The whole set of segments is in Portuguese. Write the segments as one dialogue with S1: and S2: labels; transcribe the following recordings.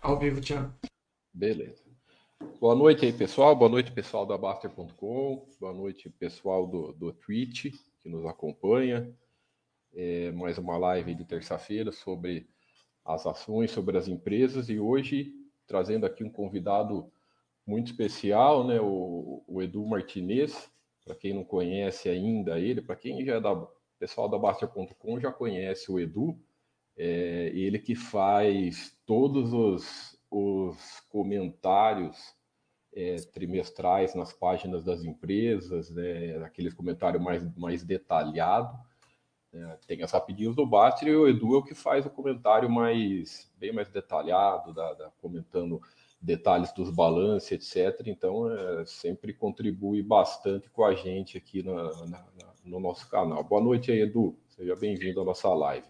S1: Ao vivo, Tiago.
S2: Beleza. Boa noite aí, pessoal. Boa noite, pessoal da Baster.com. Boa noite, pessoal do, do Twitch que nos acompanha. É mais uma live de terça-feira sobre as ações, sobre as empresas. E hoje, trazendo aqui um convidado muito especial, né? O, o Edu Martinez. Para quem não conhece ainda ele, para quem já é da pessoal da Baster.com já conhece o Edu. É, ele que faz todos os, os comentários é, trimestrais nas páginas das empresas, né, aqueles comentários mais, mais detalhado. Né, tem as rapidinhas do Baster e o Edu é o que faz o comentário mais bem mais detalhado, da, da comentando detalhes dos balanços, etc. Então, é, sempre contribui bastante com a gente aqui na, na, no nosso canal. Boa noite aí, Edu. Seja bem-vindo à nossa live.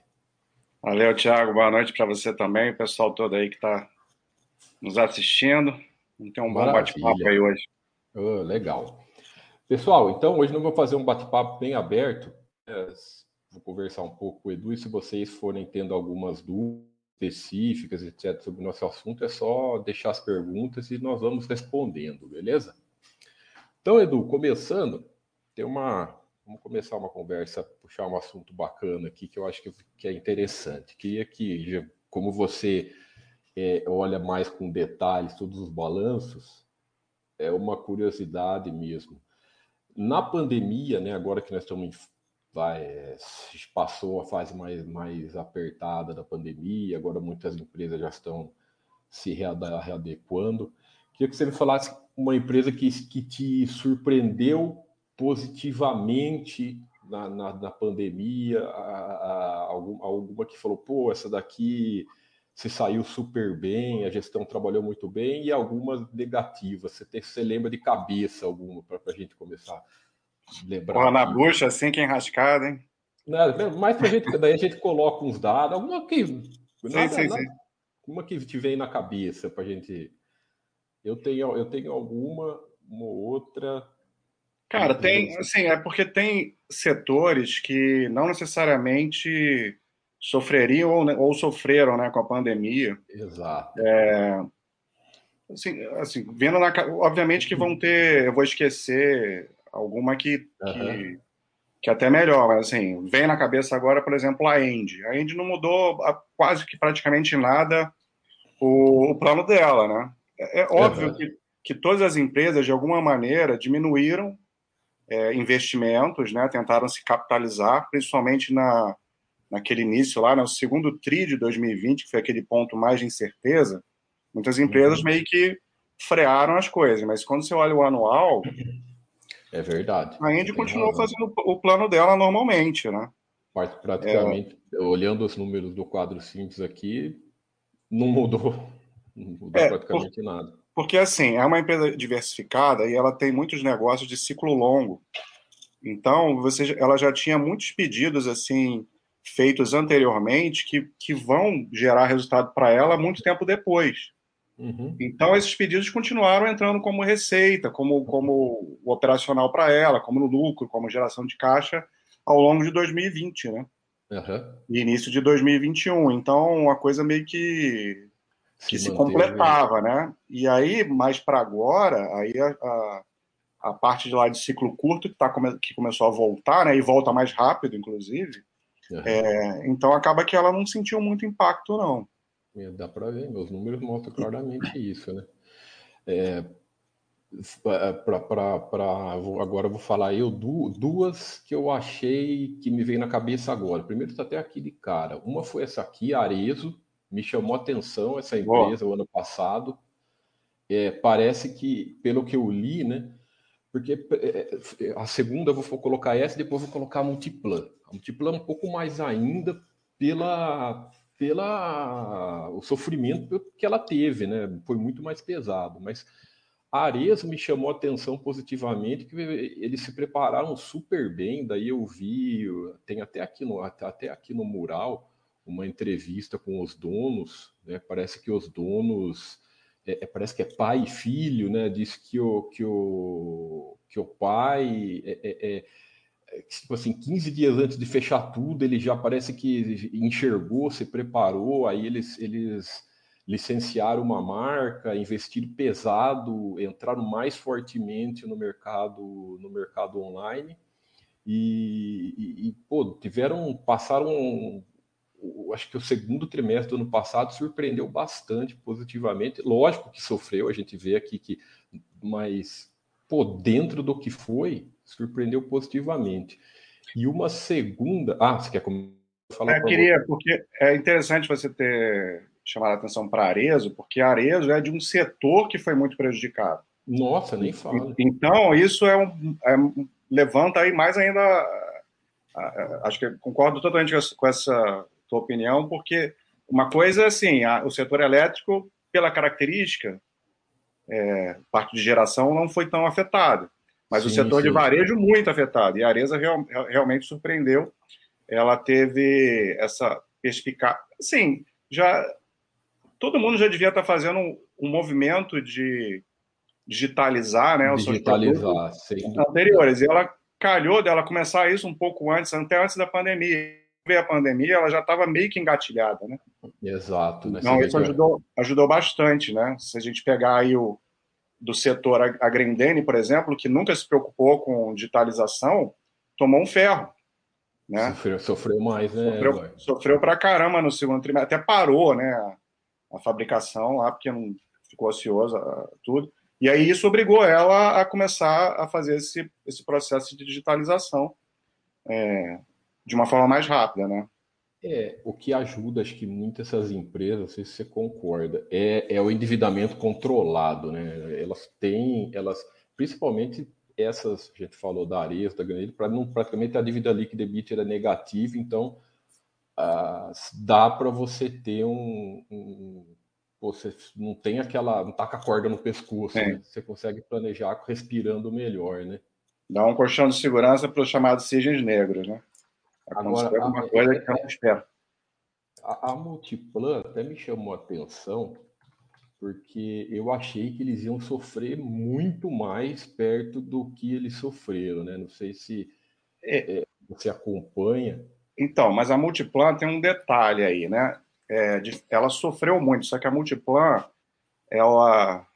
S3: Valeu, Thiago. Boa noite para você também, o pessoal todo aí que está nos assistindo. Ter um bom bate-papo aí hoje.
S2: Oh, legal. Pessoal, então hoje nós vamos fazer um bate-papo bem aberto. É, vou conversar um pouco com o Edu e se vocês forem tendo algumas dúvidas específicas, etc., sobre o nosso assunto, é só deixar as perguntas e nós vamos respondendo, beleza? Então, Edu, começando, tem uma, Vamos começar uma conversa, puxar um assunto bacana aqui que eu acho que, que é interessante. Queria que, como você é, olha mais com detalhes todos os balanços, é uma curiosidade mesmo. Na pandemia, né, agora que nós estamos vai, é, passou a fase mais, mais apertada da pandemia, agora muitas empresas já estão se readequando. Queria que você me falasse uma empresa que, que te surpreendeu positivamente na, na, na pandemia, a, a, alguma, que falou, pô, essa daqui se saiu super bem, a gestão trabalhou muito bem, e algumas negativas. Você, você lembra de cabeça alguma para a gente começar lembrar?
S3: Porra, na bucha, assim que enrascada, hein?
S2: Não, mais pra gente, daí a gente coloca uns dados, alguma que. Sim, nada, sim, nada, sim. Uma que te vem na cabeça para a gente. Eu tenho, eu tenho alguma, uma outra.
S3: Cara, tem, assim, é porque tem setores que não necessariamente sofreriam ou, ou sofreram, né, com a pandemia.
S2: Exato.
S3: É, assim, assim, vendo na, obviamente que vão ter, eu vou esquecer alguma que, uhum. que, que até melhor, mas assim, vem na cabeça agora, por exemplo, a End. A End não mudou quase que praticamente nada o, o plano dela, né? É, é óbvio uhum. que, que todas as empresas, de alguma maneira, diminuíram é, investimentos, né, tentaram se capitalizar, principalmente na, naquele início lá, no né, segundo TRI de 2020, que foi aquele ponto mais de incerteza, muitas empresas uhum. meio que frearam as coisas, mas quando você olha o anual...
S2: É verdade.
S3: A Indy continuou fazendo o plano dela normalmente, né?
S2: Praticamente, é... olhando os números do quadro simples aqui, não mudou, não mudou é, praticamente por... nada.
S3: Porque, assim, é uma empresa diversificada e ela tem muitos negócios de ciclo longo. Então, você, ela já tinha muitos pedidos, assim, feitos anteriormente que, que vão gerar resultado para ela muito tempo depois. Uhum. Então, esses pedidos continuaram entrando como receita, como, como operacional para ela, como no lucro, como geração de caixa ao longo de 2020, né? Uhum. E início de 2021. Então, uma coisa meio que que se, se completava, né? E aí, mais para agora, aí a, a, a, parte de lá de ciclo curto que, tá, que começou a voltar, né? E volta mais rápido, inclusive. Uhum. É, então acaba que ela não sentiu muito impacto, não.
S2: É, dá para ver, meus números mostram claramente isso, né? É, para agora eu vou falar eu duas que eu achei que me veio na cabeça agora. Primeiro está até aqui de cara. Uma foi essa aqui, Arezo, me chamou atenção essa empresa o ano passado. É, parece que, pelo que eu li, né? Porque é, é, a segunda eu vou colocar essa, depois vou colocar a Multiplan. A Multiplan é um pouco mais ainda pela, pela o sofrimento que ela teve, né? Foi muito mais pesado, mas a Ares me chamou a atenção positivamente, que eles se prepararam super bem. Daí eu vi, tem até aqui no, até aqui no mural, uma entrevista com os donos, né? Parece que os donos, é, é, parece que é pai e filho, né? Diz que o que o que o pai é, é, é tipo assim, 15 dias antes de fechar tudo, ele já parece que enxergou, se preparou, aí eles, eles licenciaram uma marca, investiram pesado, entraram mais fortemente no mercado, no mercado online e, e, e pô, tiveram, passaram, acho que o segundo trimestre do ano passado surpreendeu bastante positivamente. Lógico que sofreu, a gente vê aqui que, mas pô, dentro do que foi, surpreendeu positivamente. E uma segunda. Ah, você quer
S3: falar? Eu queria, você? porque é interessante você ter chamado a atenção para Arezo, porque Arezo é de um setor que foi muito prejudicado.
S2: Nossa, nem fala.
S3: Então, isso é um, é, levanta aí mais ainda. Acho que concordo totalmente com essa tua opinião, porque uma coisa é assim: o setor elétrico, pela característica, é, parte de geração, não foi tão afetado. Mas sim, o setor sim. de varejo muito afetado. E a Areza real, realmente surpreendeu. Ela teve essa perspicácia. Sim, já todo mundo já devia estar fazendo um, um movimento de digitalizar, né,
S2: os digitalizar,
S3: seus anteriores. E ela calhou dela começar isso um pouco antes, até antes da pandemia. Veio a pandemia, ela já estava meio que engatilhada, né?
S2: Exato.
S3: Né? Não, isso ajudou, ajudou bastante, né? Se a gente pegar aí o, do setor a Grendene, por exemplo, que nunca se preocupou com digitalização, tomou um ferro. Né?
S2: Sofreu, sofreu mais, né?
S3: Sofreu, sofreu pra caramba no segundo trimestre, até parou né, a, a fabricação lá, porque não ficou ociosa tudo. E aí isso obrigou ela a começar a fazer esse, esse processo de digitalização é, de uma forma mais rápida, né?
S2: É, o que ajuda, acho que muitas essas empresas, não sei se você concorda, é, é o endividamento controlado, né? Elas têm, elas, principalmente essas, a gente falou da Ares, da Granilha, para não praticamente a dívida líquida EBIT era negativa, então ah, dá para você ter um, um, você não tem aquela, não tá com a corda no pescoço, é. né? você consegue planejar respirando melhor, né?
S3: Dá um colchão de segurança para os chamados cisnes negros, né? Agora, alguma coisa que eu não espero.
S2: A, a Multiplan até me chamou a atenção, porque eu achei que eles iam sofrer muito mais perto do que eles sofreram, né? Não sei se é, é, você acompanha.
S3: Então, mas a Multiplan tem um detalhe aí, né? É, de, ela sofreu muito, só que a Multiplan, ela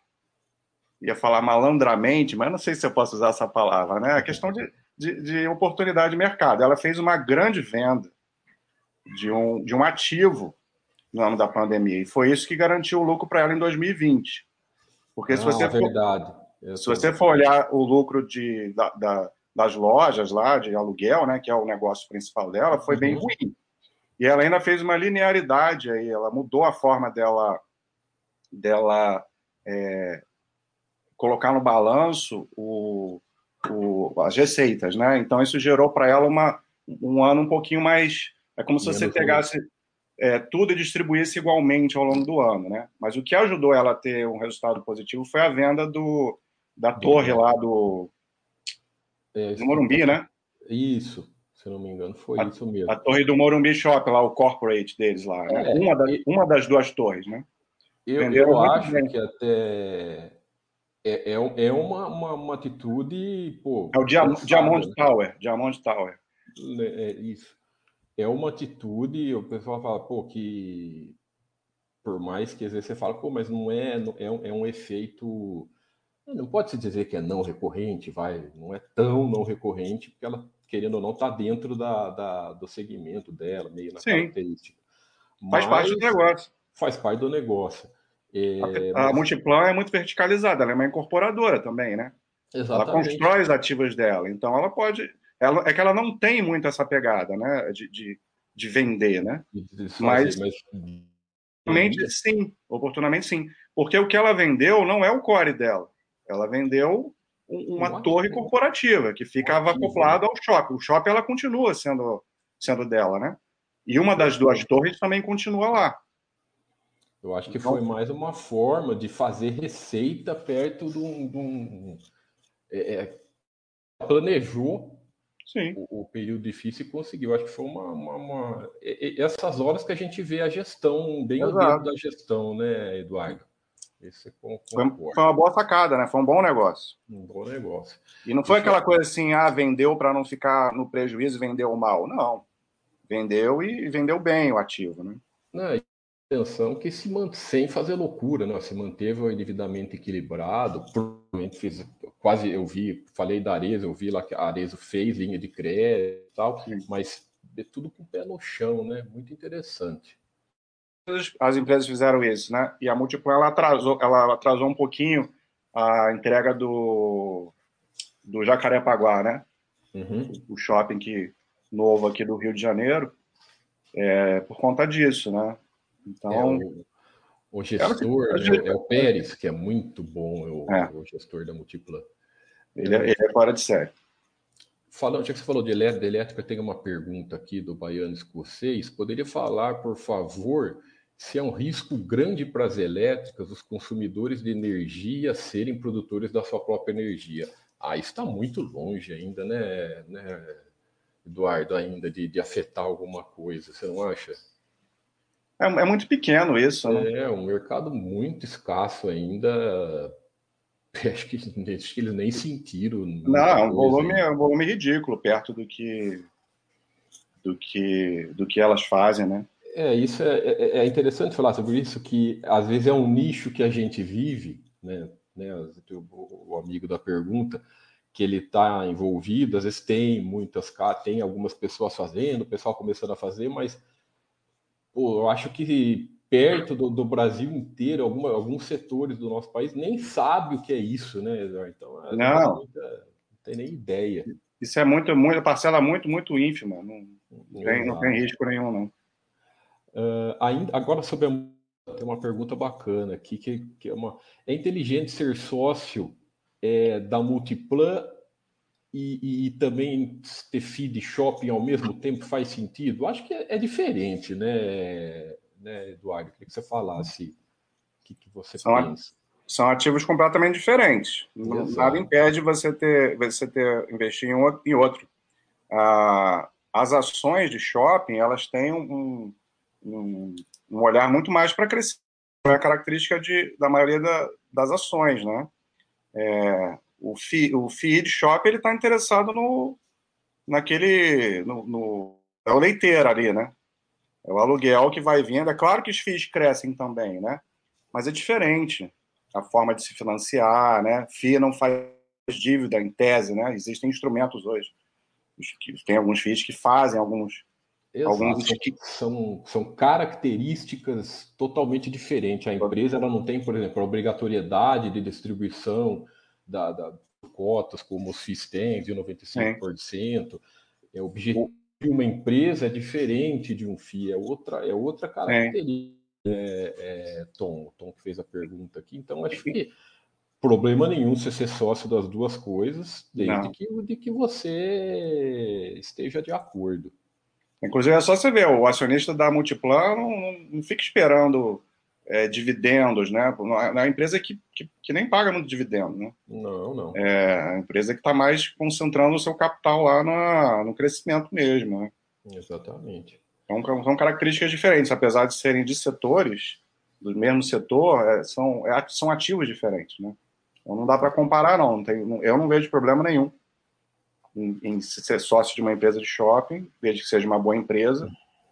S3: ia falar malandramente, mas não sei se eu posso usar essa palavra, né? A questão de de, de oportunidade de mercado. Ela fez uma grande venda de um, de um ativo no ano da pandemia. E foi isso que garantiu o lucro para ela em 2020. Porque Não, se você
S2: é verdade.
S3: For, se você for olhar o lucro de, da, da, das lojas lá de aluguel, né, que é o negócio principal dela, foi uhum. bem ruim. E ela ainda fez uma linearidade aí, ela mudou a forma dela, dela é, colocar no balanço o, o, as receitas, né? Então isso gerou para ela uma, um ano um pouquinho mais. É como se você pegasse é, tudo e distribuísse igualmente ao longo do ano, né? Mas o que ajudou ela a ter um resultado positivo foi a venda do, da torre lá do, é, do Morumbi, né?
S2: Isso, se não me engano, foi
S3: a,
S2: isso mesmo.
S3: A torre do Morumbi Shop, lá, o corporate deles lá. Né? É, uma, da, uma das duas torres, né?
S2: Eu, eu acho bem. que até é, é, é uma, uma, uma, atitude. Pô,
S3: é o Diamond, Diamond né? Tower. Diamond Tower.
S2: É, isso. É uma atitude, o pessoal fala, pô, que por mais que às vezes você fala, pô, mas não é, não, é, um, é um efeito. Não pode se dizer que é não recorrente, vai, não é tão não recorrente, porque ela, querendo ou não, está dentro da, da, do segmento dela, meio na Sim. característica.
S3: Faz parte do negócio.
S2: Faz parte do negócio.
S3: É, a, a Multiplan é muito verticalizada, ela é uma incorporadora também, né? Exatamente. Ela constrói os ativos dela, então ela pode. Ela, é que ela não tem muito essa pegada, né? De, de, de vender, né? De mas, mas... Oportunamente, sim, oportunamente sim. Porque o que ela vendeu não é o core dela. Ela vendeu uma um torre corporativa que ficava acoplada ao shopping. O shopping ela continua sendo, sendo dela, né? E uma das duas torres também continua lá.
S2: Eu acho que foi mais uma forma de fazer receita perto de um. De um é, é planejou o, o, período difícil e conseguiu. Acho que foi uma, uma, uma, Essas horas que a gente vê a gestão, bem Exato. o dedo da gestão, né, Eduardo? Esse
S3: foi, foi, uma boa sacada, né? Foi um bom negócio.
S2: Um bom negócio.
S3: E não foi aquela coisa assim, ah, vendeu para não ficar no prejuízo, vendeu mal. Não. Vendeu e vendeu bem o ativo, né?
S2: Não, atenção que se sem fazer loucura, né? Se manteve o endividamento equilibrado, provavelmente fez quase eu vi, falei da Arezzo, eu vi lá que a Arezzo fez linha de crédito e tal, Sim. mas de tudo com o pé no chão, né? Muito interessante.
S3: As empresas fizeram isso, né? E a Multiplan ela atrasou, ela atrasou um pouquinho a entrega do do Jacarepaguá, né? Uhum. O shopping que novo aqui do Rio de Janeiro, é, por conta disso, né?
S2: Então. É o, o gestor é, é, o Pérez, que é muito bom, é o, é. o gestor da Multiplan.
S3: Ele, é, ele é fora de série.
S2: Falando, já que você falou de elétrica, de elétrica, tem uma pergunta aqui do Baiano Escocês. Poderia falar, por favor, se é um risco grande para as elétricas os consumidores de energia serem produtores da sua própria energia? Ah, está muito longe ainda, né, né Eduardo, ainda de, de afetar alguma coisa, você não acha?
S3: É, é muito pequeno isso, né?
S2: É, um mercado muito escasso ainda. Acho que, acho que eles nem sentiram.
S3: Não, o volume, é um volume ridículo perto do que, do que, do que elas fazem, né?
S2: É, isso é, é, é interessante falar sobre isso, que às vezes é um nicho que a gente vive, né? né o, o amigo da pergunta, que ele está envolvido, às vezes tem muitas, tem algumas pessoas fazendo, o pessoal começando a fazer, mas pô, eu acho que perto do, do Brasil inteiro, alguma, alguns setores do nosso país nem sabe o que é isso, né, Eduardo? Então,
S3: não.
S2: não tem nem ideia.
S3: Isso é muito, muito parcela muito, muito ínfima. Não, não, tem, não tem risco nenhum, não.
S2: Uh, ainda, agora sobre a, tem uma pergunta bacana aqui que, que é uma é inteligente ser sócio é, da Multiplan e, e, também ter feed shopping ao mesmo tempo faz sentido? Acho que é, é diferente, né, né, Eduardo? Queria que você falasse o que, que você são pensa.
S3: são ativos completamente diferentes. Exato. Nada impede você ter, você ter investir em outro. Em outro. Ah, as ações de shopping elas têm um, um, um olhar muito mais para crescer. É a característica de, da maioria da, das ações, né? É, o, fi, o feed shop ele está interessado no naquele no, no, é o leiteiro ali, né? É o aluguel que vai vindo. É claro que os FIIs crescem também, né? Mas é diferente a forma de se financiar, né? FII não faz dívida em tese, né? Existem instrumentos hoje. Tem alguns FIIs que fazem alguns
S2: Exato. Alguns... São, são características totalmente diferentes. A empresa ela não tem, por exemplo, a obrigatoriedade de distribuição da, da cotas, como os FIIs têm, de 95%. É. é o objetivo de uma empresa é diferente de um FII, é outra, é outra característica. É. É, Tom, Tom que fez a pergunta aqui. Então, acho que problema nenhum você ser sócio das duas coisas, desde que, de que você esteja de acordo.
S3: Inclusive, é só você ver, o acionista da Multiplan não, não fica esperando é, dividendos, né? É uma empresa que, que, que, nem paga muito dividendo, né?
S2: Não, não.
S3: É a empresa que está mais concentrando o seu capital lá na, no crescimento mesmo, né?
S2: Exatamente.
S3: Então, são características diferentes, apesar de serem de setores do mesmo setor, é, são, é, são ativos diferentes, né? Então não dá para comparar, não. tem, eu não vejo problema nenhum em, em, ser sócio de uma empresa de shopping, desde que seja uma boa empresa,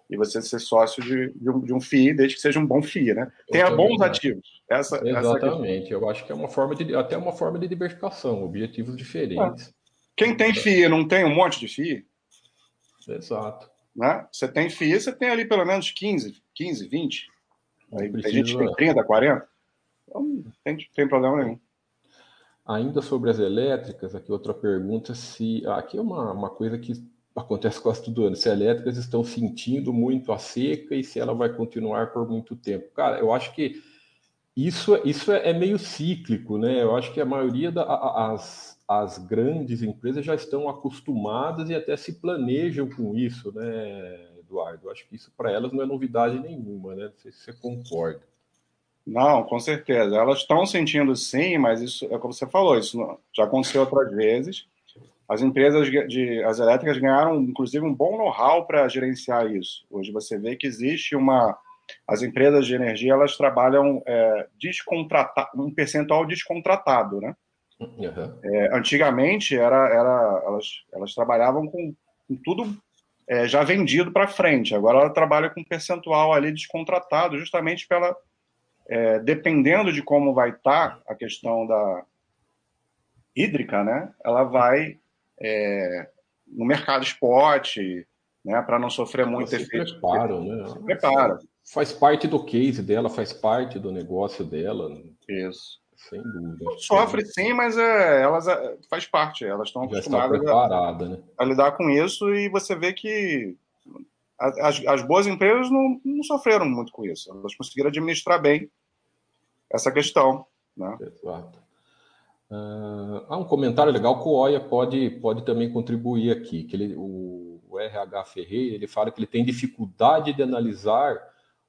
S3: e você ser sócio de, de, um, de um FII, desde que seja um bom FII, né? Tenha bons ativos. Essa,
S2: Exatamente. Essa eu acho que é uma forma de até uma forma de diversificação, objetivos diferentes. É.
S3: Quem tem FII não tem um monte de FII?
S2: Exato.
S3: Né? Você tem FII, você tem ali pelo menos 15, 15, 20. Aí, precisa... A gente tem 30, 40. Então não tem, tem problema nenhum.
S2: Ainda sobre as elétricas, aqui outra pergunta, se aqui é uma, uma coisa que acontece quase todo ano, se as elétricas estão sentindo muito a seca e se ela vai continuar por muito tempo. Cara, eu acho que isso, isso é, é meio cíclico, né? Eu acho que a maioria das as grandes empresas já estão acostumadas e até se planejam com isso, né, Eduardo? Eu acho que isso para elas não é novidade nenhuma, né? Não sei se você concorda.
S3: Não, com certeza. Elas estão sentindo sim, mas isso é como você falou, isso já aconteceu outras vezes. As empresas de as elétricas ganharam, inclusive, um bom know-how para gerenciar isso. Hoje você vê que existe uma, as empresas de energia elas trabalham é, descontrata um percentual descontratado, né? Uhum. É, antigamente era, era elas, elas trabalhavam com, com tudo é, já vendido para frente. Agora ela trabalha com percentual ali descontratado, justamente pela é, dependendo de como vai estar tá a questão da hídrica, né? Ela vai é, no mercado spot, né? Para não sofrer muito
S2: se efeito. Preparam, né? Se
S3: prepara.
S2: Faz parte do case dela, faz parte do negócio dela.
S3: Isso.
S2: Sem dúvida.
S3: Sofre sim, mas é, elas é, faz parte. Elas estão acostumadas
S2: a, né?
S3: a, lidar com isso e você vê que as, as boas empresas não, não sofreram muito com isso. Elas conseguiram administrar bem essa questão. Né?
S2: Exato. Uh, há um comentário legal que o Oia pode, pode também contribuir aqui, que ele, o, o RH Ferreira ele fala que ele tem dificuldade de analisar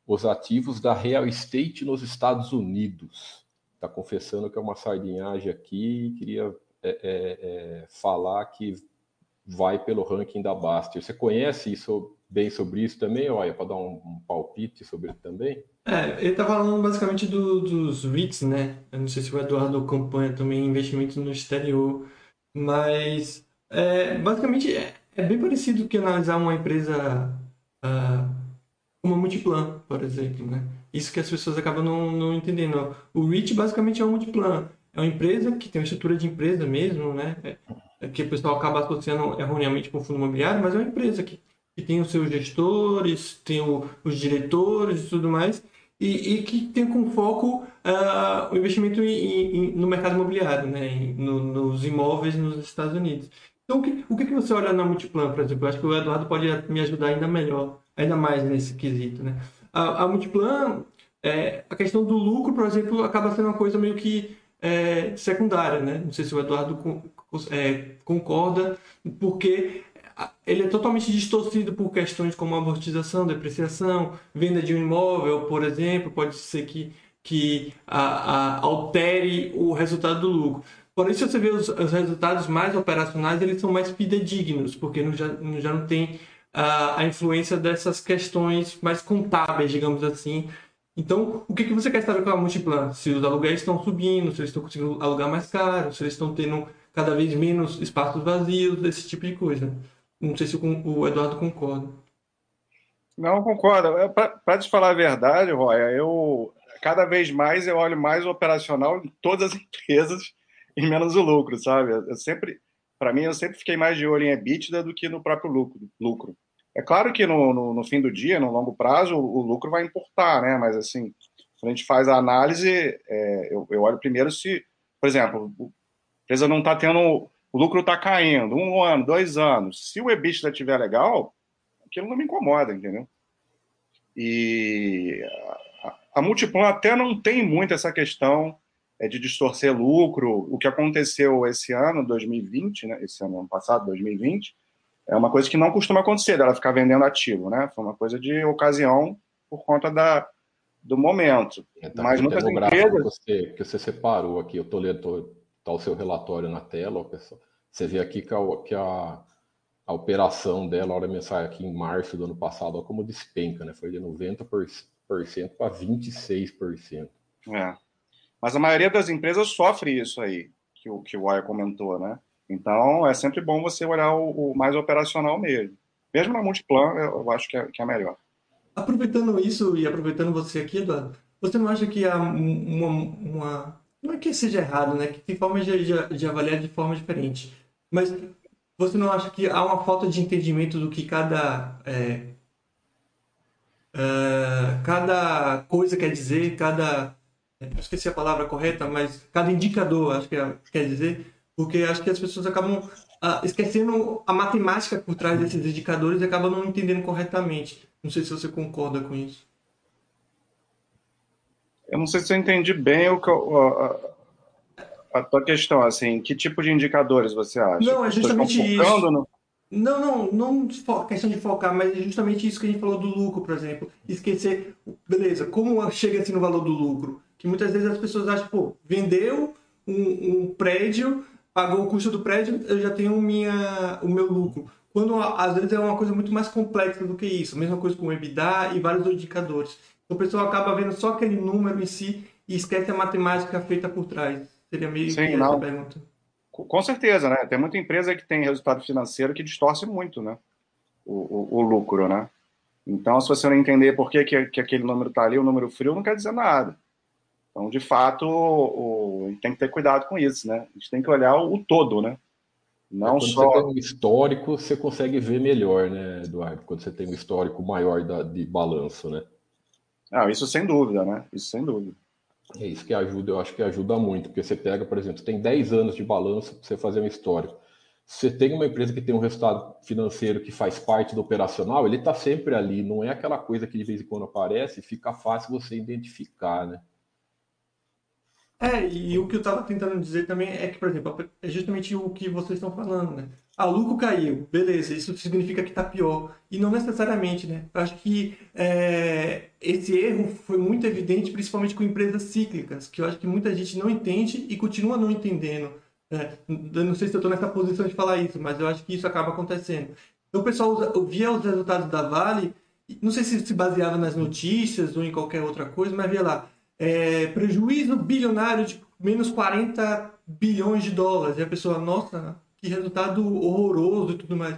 S2: os ativos da real estate nos Estados Unidos está confessando que é uma sardinhagem aqui e queria é, é, é, falar que vai pelo ranking da Baster. Você conhece isso bem sobre isso também, olha, para dar um, um, palpite sobre ele também?
S1: É, ele está falando basicamente do, dos REITs, né? Eu não sei se o Eduardo acompanha também investimentos no exterior, mas é, basicamente é, é, bem parecido que analisar uma empresa uh, como a Multiplan, por exemplo, né? Isso que as pessoas acabam não, não entendendo. O REIT basicamente é um multiplan. É uma empresa que tem uma estrutura de empresa mesmo, né? É, é que o pessoal acaba associando erroneamente com o fundo imobiliário, mas é uma empresa que, que tem os seus gestores, tem o, os diretores e tudo mais, e, e que tem como foco uh, o investimento em, em, no mercado imobiliário, né? Em, no, nos imóveis nos Estados Unidos. Então, o que, o que você olha na Multiplan, por exemplo? Eu acho que o Eduardo pode me ajudar ainda melhor, ainda mais nesse quesito, né? A, a Multiplan, é, a questão do lucro, por exemplo, acaba sendo uma coisa meio que é, secundária, né? Não sei se o Eduardo com, é, concorda, porque ele é totalmente distorcido por questões como amortização, depreciação, venda de um imóvel, por exemplo, pode ser que, que a, a, altere o resultado do lucro. Por isso, você vê os, os, resultados mais operacionais, eles são mais fidedignos, porque não, já, já não tem a, a influência dessas questões mais contábeis, digamos assim. Então, o que, que você quer saber com a Multiplan? Se os aluguéis estão subindo, se eles estão conseguindo alugar mais caro, se eles estão tendo cada vez menos espaços vazios, esse tipo de coisa. Não sei se o Eduardo concorda.
S3: Não, concordo. É, Para te falar a verdade, Roya, eu cada vez mais eu olho mais o operacional em todas as empresas e menos o lucro, sabe? Eu sempre, para mim, eu sempre fiquei mais de olho em EBITDA do que no próprio lucro. lucro. É claro que no, no, no, fim do dia, no longo prazo, o, o, lucro vai importar, né? Mas assim, quando a gente faz a análise, é, eu, eu, olho primeiro se, por exemplo, a empresa não está tendo, o lucro está caindo, um ano, dois anos. Se o EBITDA estiver legal, aquilo não me incomoda, entendeu? E a, Multiplan até não tem muito essa questão é, de distorcer lucro. O que aconteceu esse ano, 2020, né? Esse ano, ano passado, 2020 é uma coisa que não costuma acontecer, dela ficar vendendo ativo, né? Foi uma coisa de ocasião por conta da, do momento.
S2: É, tá Mas muitas empresas... Que você, que você separou aqui, eu tô lendo tá o seu relatório na tela, pessoal. Você vê aqui que a, que a, a operação dela, a hora mensagem aqui em março do ano passado, olha como despenca, né? Foi de 90% para 26%.
S3: É. Mas a maioria das empresas sofre isso aí, que o, que o Wire comentou, né? Então, é sempre bom você olhar o, o mais operacional mesmo. Mesmo na Multiplan, eu acho que é, que é melhor.
S1: Aproveitando isso e aproveitando você aqui, Eduardo, você não acha que há uma, uma não é que seja errado, né? Que tem formas de, de, de, avaliar de forma diferente. Mas você não acha que há uma falta de entendimento do que cada é, uh, cada coisa quer dizer, cada esqueci a palavra correta, mas cada indicador, acho que é, quer dizer, porque acho que as pessoas acabam ah, esquecendo a matemática por trás desses indicadores e acabam não entendendo corretamente. Não sei se você concorda com isso.
S3: Eu não sei se eu entendi bem o que a, a, tua questão, assim, que tipo de indicadores você acha?
S1: Não, é justamente isso. No... Não, não, não questão de focar, mas é justamente isso que a gente falou do lucro, por exemplo. Esquecer, beleza, como chega assim no valor do lucro? Que muitas vezes as pessoas acham, pô, vendeu um, um prédio, pagou o custo do prédio, eu já tenho minha, o meu lucro. Quando às vezes é uma coisa muito mais complexa do que isso. Mesma coisa com o EBITDA e vários indicadores. O pessoal acaba vendo só aquele número em si e esquece a matemática feita por trás. Seria meio
S3: Sim,
S1: que
S3: não.
S1: essa pergunta.
S3: Com certeza, né? Tem muita empresa que tem resultado financeiro que distorce muito, né? O, o, o lucro, né? Então, se você não entender por que, que, que aquele número está ali, o número frio, não quer dizer nada. Então, de fato, o, o, tem que ter cuidado com isso, né? A gente tem que olhar o, o todo, né?
S2: Não é, quando só... você tem um histórico, você consegue ver melhor, né, Eduardo? Quando você tem um histórico maior da, de balanço, né?
S3: Ah, isso sem dúvida, né? Isso sem dúvida.
S2: É isso que ajuda, eu acho que ajuda muito, porque você pega, por exemplo, tem 10 anos de balanço para você fazer um histórico. Você tem uma empresa que tem um resultado financeiro que faz parte do operacional, ele está sempre ali, não é aquela coisa que de vez em quando aparece fica fácil você identificar, né?
S1: É, e o que eu estava tentando dizer também é que, por exemplo, é justamente o que vocês estão falando, né? Ah, lucro caiu, beleza, isso significa que está pior. E não necessariamente, né? Eu acho que é, esse erro foi muito evidente, principalmente com empresas cíclicas, que eu acho que muita gente não entende e continua não entendendo. É, eu não sei se eu estou nessa posição de falar isso, mas eu acho que isso acaba acontecendo. Então o pessoal via os resultados da Vale, não sei se se baseava nas notícias ou em qualquer outra coisa, mas via lá, é, prejuízo bilionário de menos 40 bilhões de dólares. E a pessoa, nossa, que resultado horroroso e tudo mais.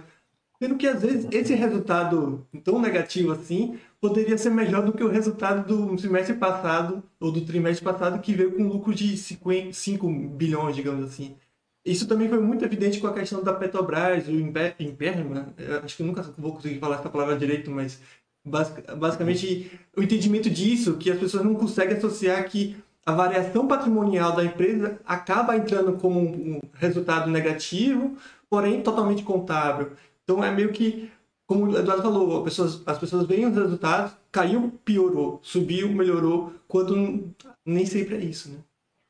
S1: Sendo que às vezes esse resultado tão negativo assim poderia ser melhor do que o resultado do semestre passado ou do trimestre passado que veio com lucro de 5 bilhões, digamos assim. Isso também foi muito evidente com a questão da Petrobras, o Imperma, acho que nunca vou conseguir falar essa palavra direito, mas basicamente o entendimento disso, que as pessoas não conseguem associar que a variação patrimonial da empresa acaba entrando como um resultado negativo, porém totalmente contábil. Então é meio que, como o Eduardo falou, as pessoas, as pessoas veem os resultados, caiu, piorou, subiu, melhorou, quando nem sempre é isso, né?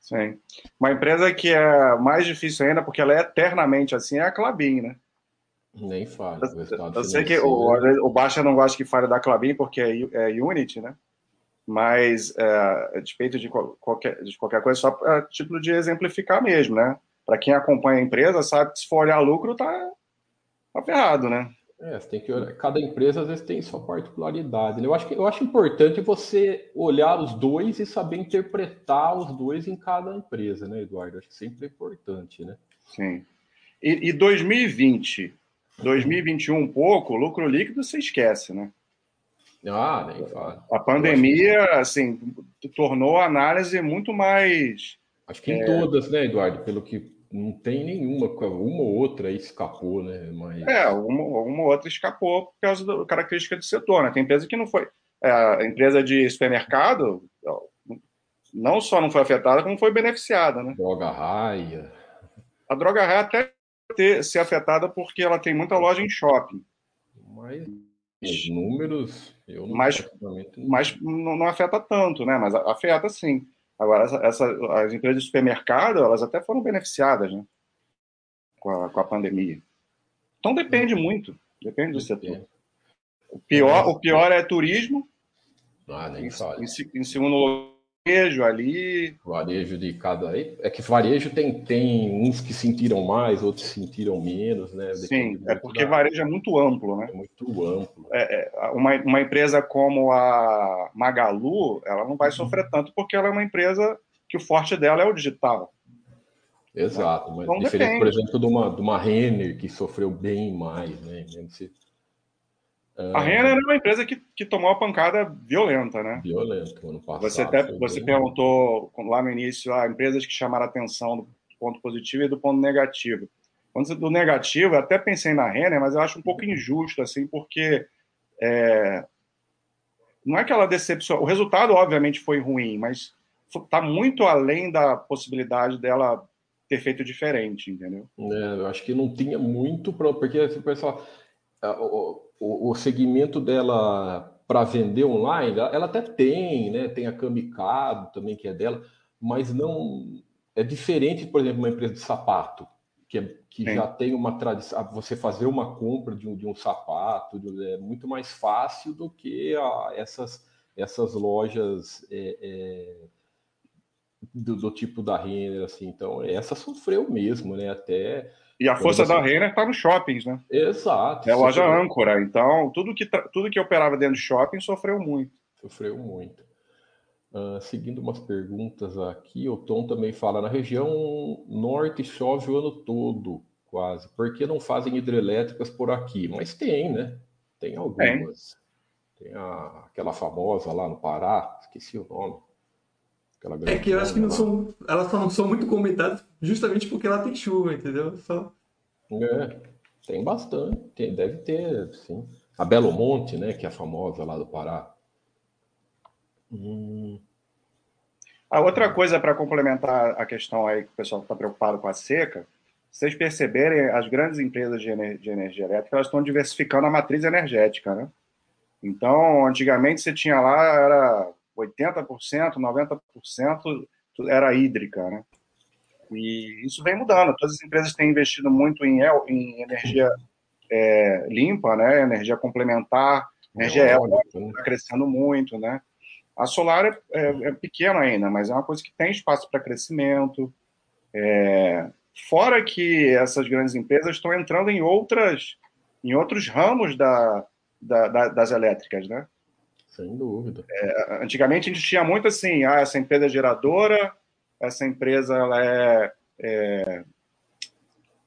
S3: Sim. Uma empresa que é mais difícil ainda, porque ela é eternamente assim, é a Clabin, né?
S2: Nem fale.
S3: Eu, eu sei que o, o Baixa não gosta que fale da Clabin porque é, é Unity, né? Mas, é, a despeito de qualquer, de qualquer coisa, só a título de exemplificar mesmo, né? Para quem acompanha a empresa, sabe que se for olhar lucro, tá, tá ferrado, né?
S2: É, você tem que olhar. Cada empresa às vezes tem sua particularidade. Né? Eu acho que eu acho importante você olhar os dois e saber interpretar os dois em cada empresa, né, Eduardo? Acho que sempre é importante, né?
S3: Sim. E, e 2020, 2021 um pouco, lucro líquido você esquece, né?
S2: Ah, nem fala.
S3: A pandemia, que... assim, tornou a análise muito mais.
S2: Acho que em é... todas, né, Eduardo? Pelo que não tem nenhuma, uma ou outra escapou, né? Mas...
S3: É, uma, uma ou outra escapou por causa da característica do setor, né? Tem empresa que não foi. É, a empresa de supermercado não só não foi afetada, como foi beneficiada, né?
S2: Droga raia.
S3: A droga raia até ter, ser afetada porque ela tem muita loja em shopping.
S2: Mas os números, eu
S3: não mas, mas não, não afeta tanto, né? Mas afeta sim. Agora, essa, essa, as empresas de supermercado, elas até foram beneficiadas, né? Com a, com a pandemia. Então depende muito, depende do setor. O pior, o pior é turismo.
S2: Ah, nem em,
S3: em, em segundo lugar, varejo ali.
S2: Varejo de cada. É que varejo tem, tem uns que sentiram mais, outros sentiram menos, né?
S3: Sim, é porque da... varejo é muito amplo, né?
S2: É muito amplo.
S3: É, é, uma, uma empresa como a Magalu, ela não vai sofrer uhum. tanto porque ela é uma empresa que o forte dela é o digital.
S2: Exato, mas então, diferente, depende. por exemplo, de uma, de uma Renner que sofreu bem mais, né? Se
S3: a Renner é uma empresa que, que tomou uma pancada violenta, né?
S2: Violenta, ano passado.
S3: Você até você perguntou lá no início, ah, empresas que chamaram atenção do ponto positivo e do ponto negativo. Quando do negativo, eu até pensei na Renner, mas eu acho um pouco injusto, assim, porque é, não é que ela decepcionou. O resultado, obviamente, foi ruim, mas está muito além da possibilidade dela ter feito diferente, entendeu?
S2: É, eu acho que não tinha muito, porque o pessoal o, o segmento dela para vender online, ela até tem, né? Tem a Kamikado também, que é dela, mas não é diferente, por exemplo, uma empresa de sapato, que, é, que já tem uma tradição. Você fazer uma compra de um, de um sapato de, é muito mais fácil do que a, essas, essas lojas é, é, do, do, tipo da Renner, assim. Então, essa sofreu mesmo, né? Até
S3: e a força da Renner está nos shoppings, né?
S2: Exato.
S3: É a loja âncora. Então, tudo que, tudo que operava dentro de shopping sofreu muito.
S2: Sofreu muito. Uh, seguindo umas perguntas aqui, o Tom também fala: na região norte chove o ano todo, quase. Por que não fazem hidrelétricas por aqui? Mas tem, né? Tem algumas. Tem, tem a, aquela famosa lá no Pará, esqueci o nome.
S1: É que eu acho que não são, elas só não são muito comentadas justamente porque ela tem chuva, entendeu? Só...
S2: É, tem bastante, tem, deve ter, sim. A Belo Monte, né, que é a famosa lá do Pará.
S3: Hum. A outra coisa para complementar a questão aí que o pessoal está preocupado com a seca, vocês perceberem, as grandes empresas de, ener de energia elétrica elas estão diversificando a matriz energética, né? Então, antigamente você tinha lá era 80%, 90% era hídrica, né? E isso vem mudando. Todas as empresas têm investido muito em, em energia é, limpa, né? Energia complementar, energia eólica está crescendo muito, né? A solar é, é, é pequena ainda, mas é uma coisa que tem espaço para crescimento. É, fora que essas grandes empresas estão entrando em outras, em outros ramos da, da, da, das elétricas, né?
S2: Sem dúvida.
S3: É, antigamente a gente tinha muito assim, ah, essa empresa é geradora, essa empresa ela é, é,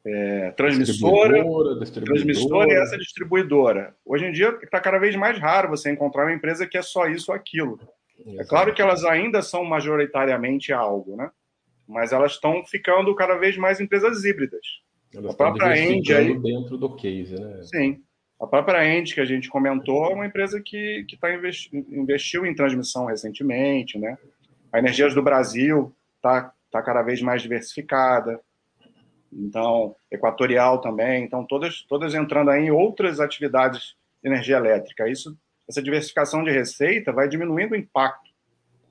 S3: é transmissora, distribuidora, distribuidora. transmissora e essa distribuidora. Hoje em dia está cada vez mais raro você encontrar uma empresa que é só isso ou aquilo. É claro que elas ainda são majoritariamente algo, né? Mas elas estão ficando cada vez mais empresas híbridas.
S2: Elas a própria aí dentro do case, né?
S3: Sim. A própria End que a gente comentou é uma empresa que que tá investi investiu em transmissão recentemente, né? A Energias do Brasil está tá cada vez mais diversificada. Então, Equatorial também. Então, todas todas entrando aí em outras atividades de energia elétrica. Isso essa diversificação de receita vai diminuindo o impacto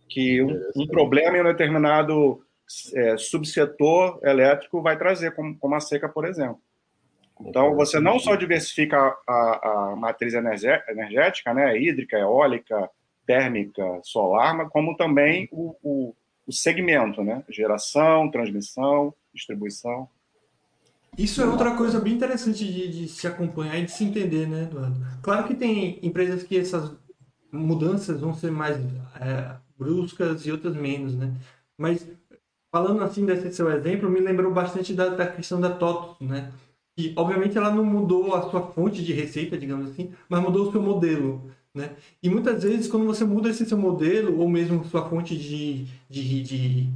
S3: que um, um problema em um determinado é, subsetor elétrico vai trazer, como, como a seca, por exemplo. Então, você não só diversifica a, a matriz energética, né, hídrica, eólica, térmica, solar, mas como também o, o, o segmento, né, geração, transmissão, distribuição.
S1: Isso é outra coisa bem interessante de, de, se acompanhar e de se entender, né, Eduardo? Claro que tem empresas que essas mudanças vão ser mais é, bruscas e outras menos, né? Mas falando assim desse seu exemplo, me lembrou bastante da, da questão da TOTO, né? Que obviamente ela não mudou a sua fonte de receita, digamos assim, mas mudou o seu modelo, né? E muitas vezes quando você muda esse seu modelo ou mesmo sua fonte de, de, de,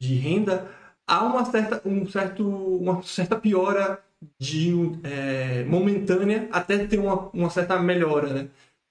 S1: de renda, há uma certa, um certo, uma certa piora de é, momentânea até ter uma, uma certa melhora, né?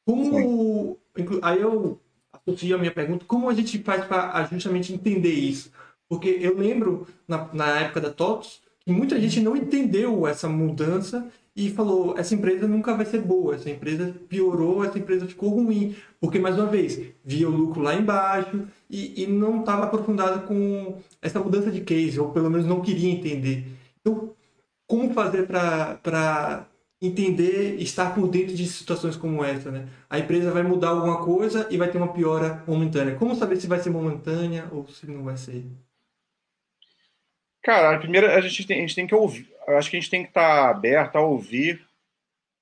S1: Como aí eu associo a minha pergunta, como a gente faz para justamente entender isso? Porque eu lembro na, na época da TOTOS que muita gente não entendeu essa mudança e falou: essa empresa nunca vai ser boa, essa empresa piorou, essa empresa ficou ruim. Porque, mais uma vez, via o lucro lá embaixo e, e não estava aprofundado com essa mudança de case, ou pelo menos não queria entender. Então, como fazer para entender, estar por dentro de situações como essa, né? A empresa vai mudar alguma coisa e vai ter uma piora momentânea. Como saber se vai ser momentânea ou se não vai ser?
S3: Cara, primeiro a gente tem, a gente tem que ouvir. Acho que a gente tem que estar aberto a ouvir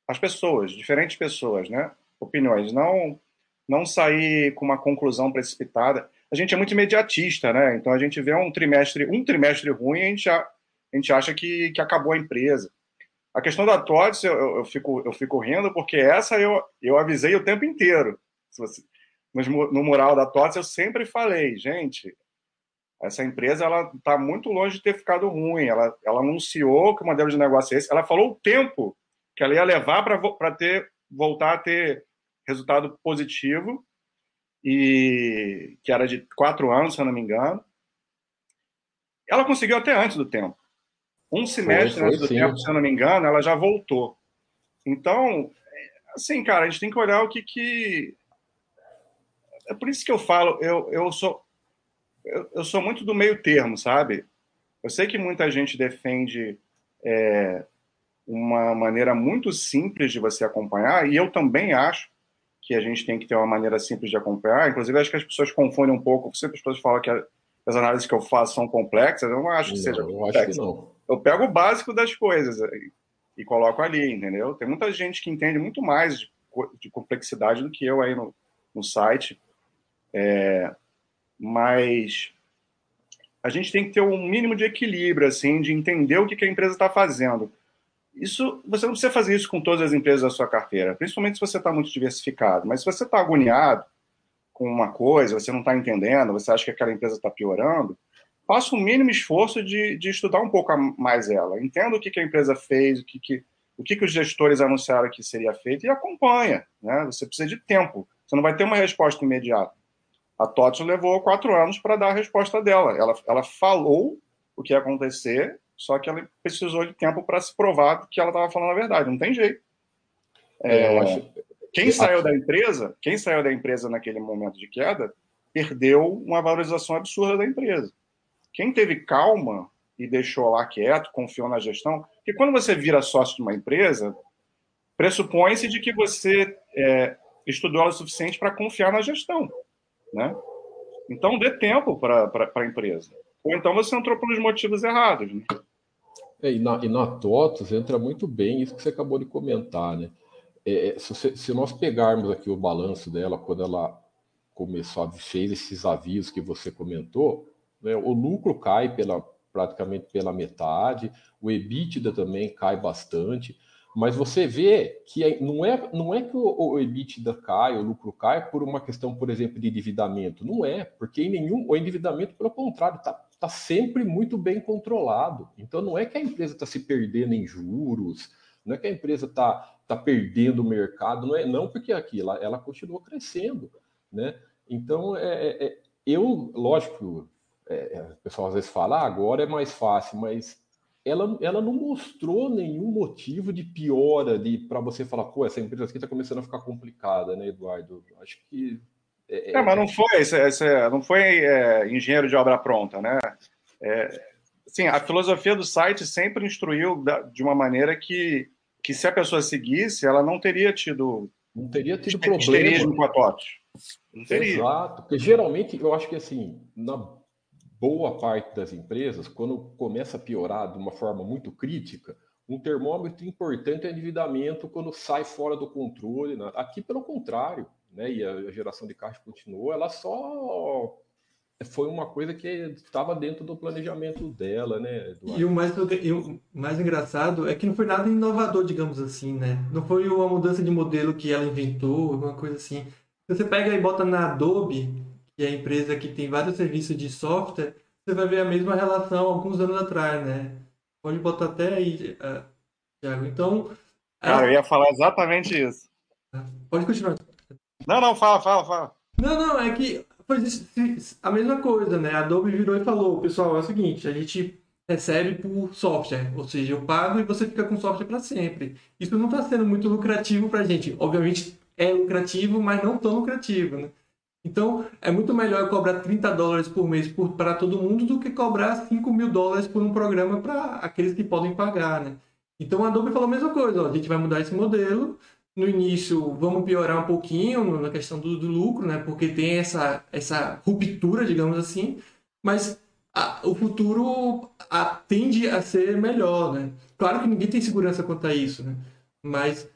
S3: as pessoas, diferentes pessoas, né? Opiniões. Não, não sair com uma conclusão precipitada. A gente é muito imediatista, né? Então a gente vê um trimestre, um trimestre ruim, a gente, a, a gente acha que, que acabou a empresa. A questão da TOTS, eu, eu, fico, eu fico rindo, porque essa eu, eu avisei o tempo inteiro. Você, no, no mural da TOTS eu sempre falei, gente, essa empresa ela está muito longe de ter ficado ruim. Ela, ela anunciou que o modelo de negócio é esse. Ela falou o tempo que ela ia levar para ter voltar a ter resultado positivo e que era de quatro anos, se eu não me engano. Ela conseguiu até antes do tempo. Um semestre foi, foi, antes do sim. tempo, se eu não me engano, ela já voltou. Então, assim, cara, a gente tem que olhar o que que é por isso que eu falo, eu, eu sou eu, eu, sou muito do meio termo, sabe? Eu sei que muita gente defende é, uma maneira muito simples de você acompanhar, e eu também acho que a gente tem que ter uma maneira simples de acompanhar. Inclusive, acho que as pessoas confundem um pouco. Sempre as pessoas falam que as análises que eu faço são complexas. Eu não acho que não, seja complexo. Eu, eu pego o básico das coisas e, e, coloco ali, entendeu? Tem muita gente que entende muito mais de, de complexidade do que eu aí no, no site. É, mas a gente tem que ter um mínimo de equilíbrio, assim, de entender o que, a empresa está fazendo. Isso, você não precisa fazer isso com todas as empresas da sua carteira, principalmente se você está muito diversificado. Mas se você está agoniado com uma coisa, você não está entendendo, você acha que aquela empresa está piorando, faça o mínimo esforço de, de estudar um pouco mais ela. Entenda o que, que a empresa fez, o que, que, o que, que os gestores anunciaram que seria feito e acompanha. Né? Você precisa de tempo. Você não vai ter uma resposta imediata. A TOTS levou quatro anos para dar a resposta dela. Ela, ela falou o que ia acontecer, só que ela precisou de tempo para se provar que ela estava falando a verdade. Não tem jeito. É, acho... Quem saiu da empresa, quem saiu da empresa naquele momento de queda, perdeu uma valorização absurda da empresa. Quem teve calma e deixou lá quieto, confiou na gestão, porque quando você vira sócio de uma empresa, pressupõe-se de que você é, estudou ela o suficiente para confiar na gestão, né? Então dê tempo para a empresa. Ou então você entrou pelos motivos errados. Né?
S2: É, e, na, e na TOTOS entra muito bem isso que você acabou de comentar, né? É, é se, se, nós pegarmos aqui o balanço dela, quando ela começou, fez esses avisos que você comentou, né? O lucro cai pela, praticamente pela metade, o EBITDA também cai bastante, mas você vê que é, não é, não é que o, o EBITDA cai, o lucro cai por uma questão, por exemplo, de endividamento. Não é, porque em nenhum, o endividamento, pelo contrário, está tá sempre muito bem controlado. Então não é que a empresa está se perdendo em juros, não é que a empresa está tá perdendo o mercado, não é não porque aqui ela, ela continua crescendo, né? Então é, é, é eu, lógico, é, é, o pessoal às vezes fala, ah, agora é mais fácil, mas ela, ela não mostrou nenhum motivo de piora para você falar, pô, essa empresa aqui está começando a ficar complicada, né, Eduardo? Acho que.
S3: É, é, é mas não foi, esse, esse, não foi é, engenheiro de obra pronta, né? É, sim, a filosofia do site sempre instruiu da, de uma maneira que, que se a pessoa seguisse, ela não teria tido.
S2: Não teria tido problema.
S3: com a TOTS.
S2: Não teria. Exato, porque geralmente eu acho que assim, na boa parte das empresas, quando começa a piorar de uma forma muito crítica, um termômetro importante é endividamento quando sai fora do controle. Né? Aqui, pelo contrário, né? e a geração de caixa continuou, ela só foi uma coisa que estava dentro do planejamento dela, né,
S1: Eduardo? E o mais, e o mais engraçado é que não foi nada inovador, digamos assim, né? Não foi uma mudança de modelo que ela inventou, alguma coisa assim. Você pega e bota na Adobe, que é a empresa que tem vários serviços de software, você vai ver a mesma relação alguns anos atrás, né? Pode botar até aí, uh, Thiago. Então.
S3: Cara, eu ia falar exatamente isso.
S1: Pode continuar.
S3: Não, não, fala, fala, fala.
S1: Não, não, é que foi a mesma coisa, né? A Adobe virou e falou, pessoal, é o seguinte, a gente recebe por software, ou seja, eu pago e você fica com software para sempre. Isso não está sendo muito lucrativo para a gente. Obviamente é lucrativo, mas não tão lucrativo, né? Então, é muito melhor cobrar 30 dólares por mês para todo mundo do que cobrar 5 mil dólares por um programa para aqueles que podem pagar, né? Então, a Adobe falou a mesma coisa, ó, a gente vai mudar esse modelo. No início, vamos piorar um pouquinho na questão do, do lucro, né? Porque tem essa, essa ruptura, digamos assim. Mas a, o futuro a, tende a ser melhor, né? Claro que ninguém tem segurança quanto a isso, né? Mas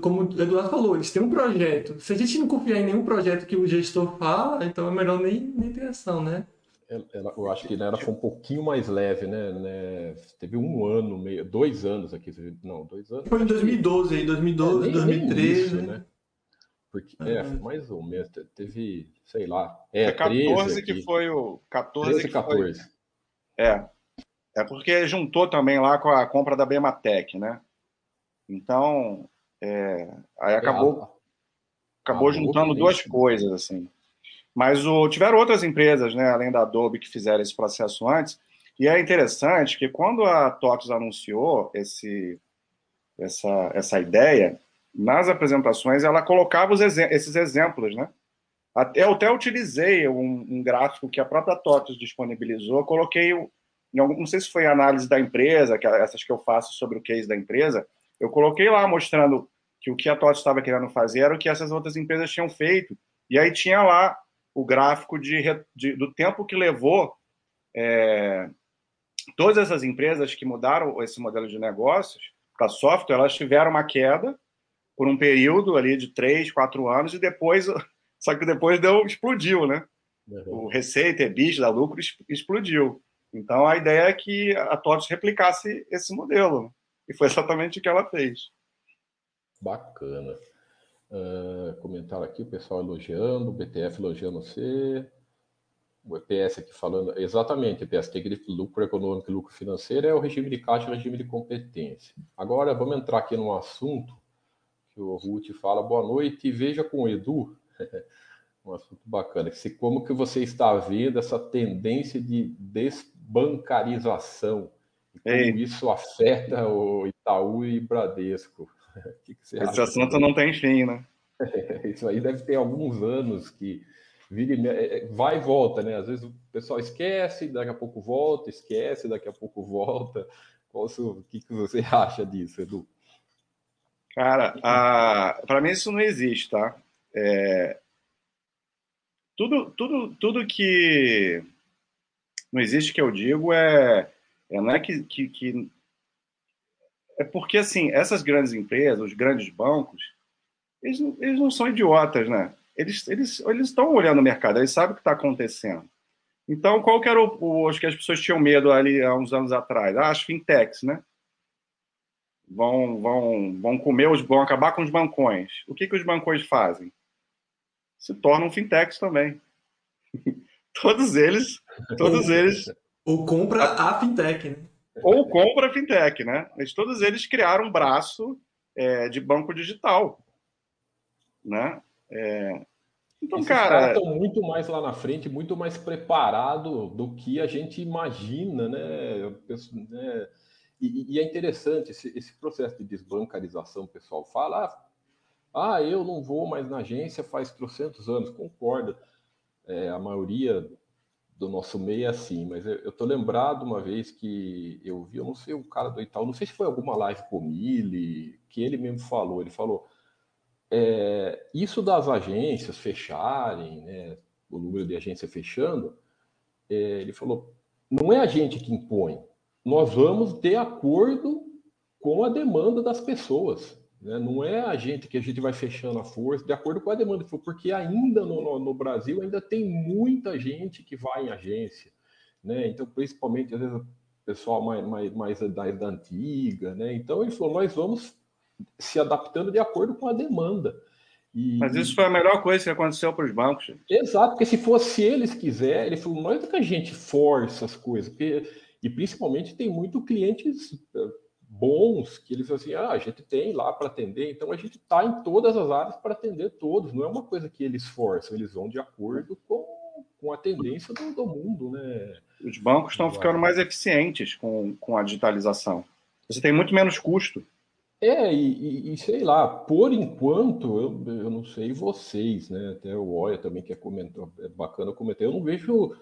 S1: como o Eduardo falou, eles têm um projeto. Se a gente não confiar em nenhum projeto que o gestor fala, então é melhor nem, nem ter ação, né?
S2: Ela, eu acho que ela foi um pouquinho mais leve, né? né? Teve um ano, meio, dois anos aqui. Não, dois anos.
S1: Foi em 2012, aí, 2012, é, nem, 2013. Nem isso, né?
S2: Porque, é, mais ou menos. Teve, sei lá. É,
S3: é 14 que foi o. 14 13,
S2: que 14. Foi,
S3: é. É porque juntou também lá com a compra da Bematec, né? Então, é, aí acabou, acabou juntando duas coisas, assim. Mas o, tiveram outras empresas, né, além da Adobe, que fizeram esse processo antes. E é interessante que quando a TOTOS anunciou esse, essa, essa ideia, nas apresentações ela colocava exe esses exemplos, né? Até, eu até utilizei um, um, gráfico que a própria TOTOS disponibilizou, coloquei, não sei se foi análise da empresa, que essas que eu faço sobre o case da empresa, eu coloquei lá mostrando que o que a TOTS estava querendo fazer era o que essas outras empresas tinham feito. E aí tinha lá o gráfico de, de do tempo que levou é, todas essas empresas que mudaram esse modelo de negócios para software, elas tiveram uma queda por um período ali de três, quatro anos e depois Só que depois deu, explodiu, né? Uhum. O receita, EBITDA, da lucro explodiu. Então a ideia é que a TOTS replicasse esse modelo. E foi exatamente o que ela fez.
S2: Bacana. Uh, comentário aqui, o pessoal elogiando, o BTF elogiando você. O EPS aqui falando, exatamente, EPS tem grife lucro econômico e lucro financeiro, é o regime de caixa e o regime de competência. Agora vamos entrar aqui num assunto que o Ruth fala, boa noite, e veja com o Edu, um assunto bacana, se como que você está vendo essa tendência de desbancarização, e como Ei. isso afeta o Itaú e Bradesco.
S3: que que Esse assunto não tem fim, né?
S2: Isso aí deve ter alguns anos que é, é, vai e volta, né? Às vezes o pessoal esquece, daqui a pouco volta, esquece, daqui a pouco volta. o que, que você acha disso, Edu?
S3: Cara, para mim isso não existe, tá? É, tudo, tudo, tudo que não existe que eu digo é, é não é que, que, que é porque assim essas grandes empresas, os grandes bancos, eles, eles não são idiotas, né? Eles eles eles estão olhando o mercado, eles sabem o que está acontecendo. Então, qual que era o, o, acho que as pessoas tinham medo ali há uns anos atrás? Ah, as fintechs, né? Vão, vão, vão comer, os, vão acabar com os bancões. O que, que os bancões fazem? Se tornam fintechs também. todos eles, todos eles.
S1: Ou compra a fintech, né?
S3: Ou compra fintech, né? Mas todos eles criaram um braço é, de banco digital né? É...
S2: Então, Esses cara, estão muito mais lá na frente, muito mais preparado do que a gente imagina, né? né? E, e, é interessante esse, esse, processo de desbancarização, o pessoal fala, ah, ah, eu não vou mais na agência faz trocentos anos, concorda? É, a maioria do nosso meio é assim, mas eu, eu tô lembrado uma vez que eu vi, eu não sei o cara do Itaú, não sei se foi alguma live com Mili, que ele mesmo falou, ele falou, é, isso das agências fecharem, né, o número de agências fechando, é, ele falou, não é a gente que impõe, nós vamos de acordo com a demanda das pessoas. Né? Não é a gente que a gente vai fechando a força, de acordo com a demanda, porque ainda no, no, no Brasil ainda tem muita gente que vai em agência. Né? Então, principalmente, às vezes, o pessoal mais, mais, mais da, da antiga. Né? Então, ele falou, nós vamos se adaptando de acordo com a demanda.
S3: E, Mas isso foi a melhor coisa que aconteceu para os bancos.
S2: Exato, porque se fosse eles quiserem, ele falou, não é que a gente força as coisas, porque, e principalmente tem muito clientes eh, bons que eles assim, ah, a gente tem lá para atender, então a gente está em todas as áreas para atender todos, não é uma coisa que eles forçam, eles vão de acordo com, com a tendência do, do mundo, né?
S3: Os bancos estão ficando mais eficientes com, com a digitalização. Você tem muito menos custo.
S2: É, e, e, sei lá, por enquanto, eu, eu não sei vocês, né? Até o Oia também que é, comentou, é bacana comentar, eu não vejo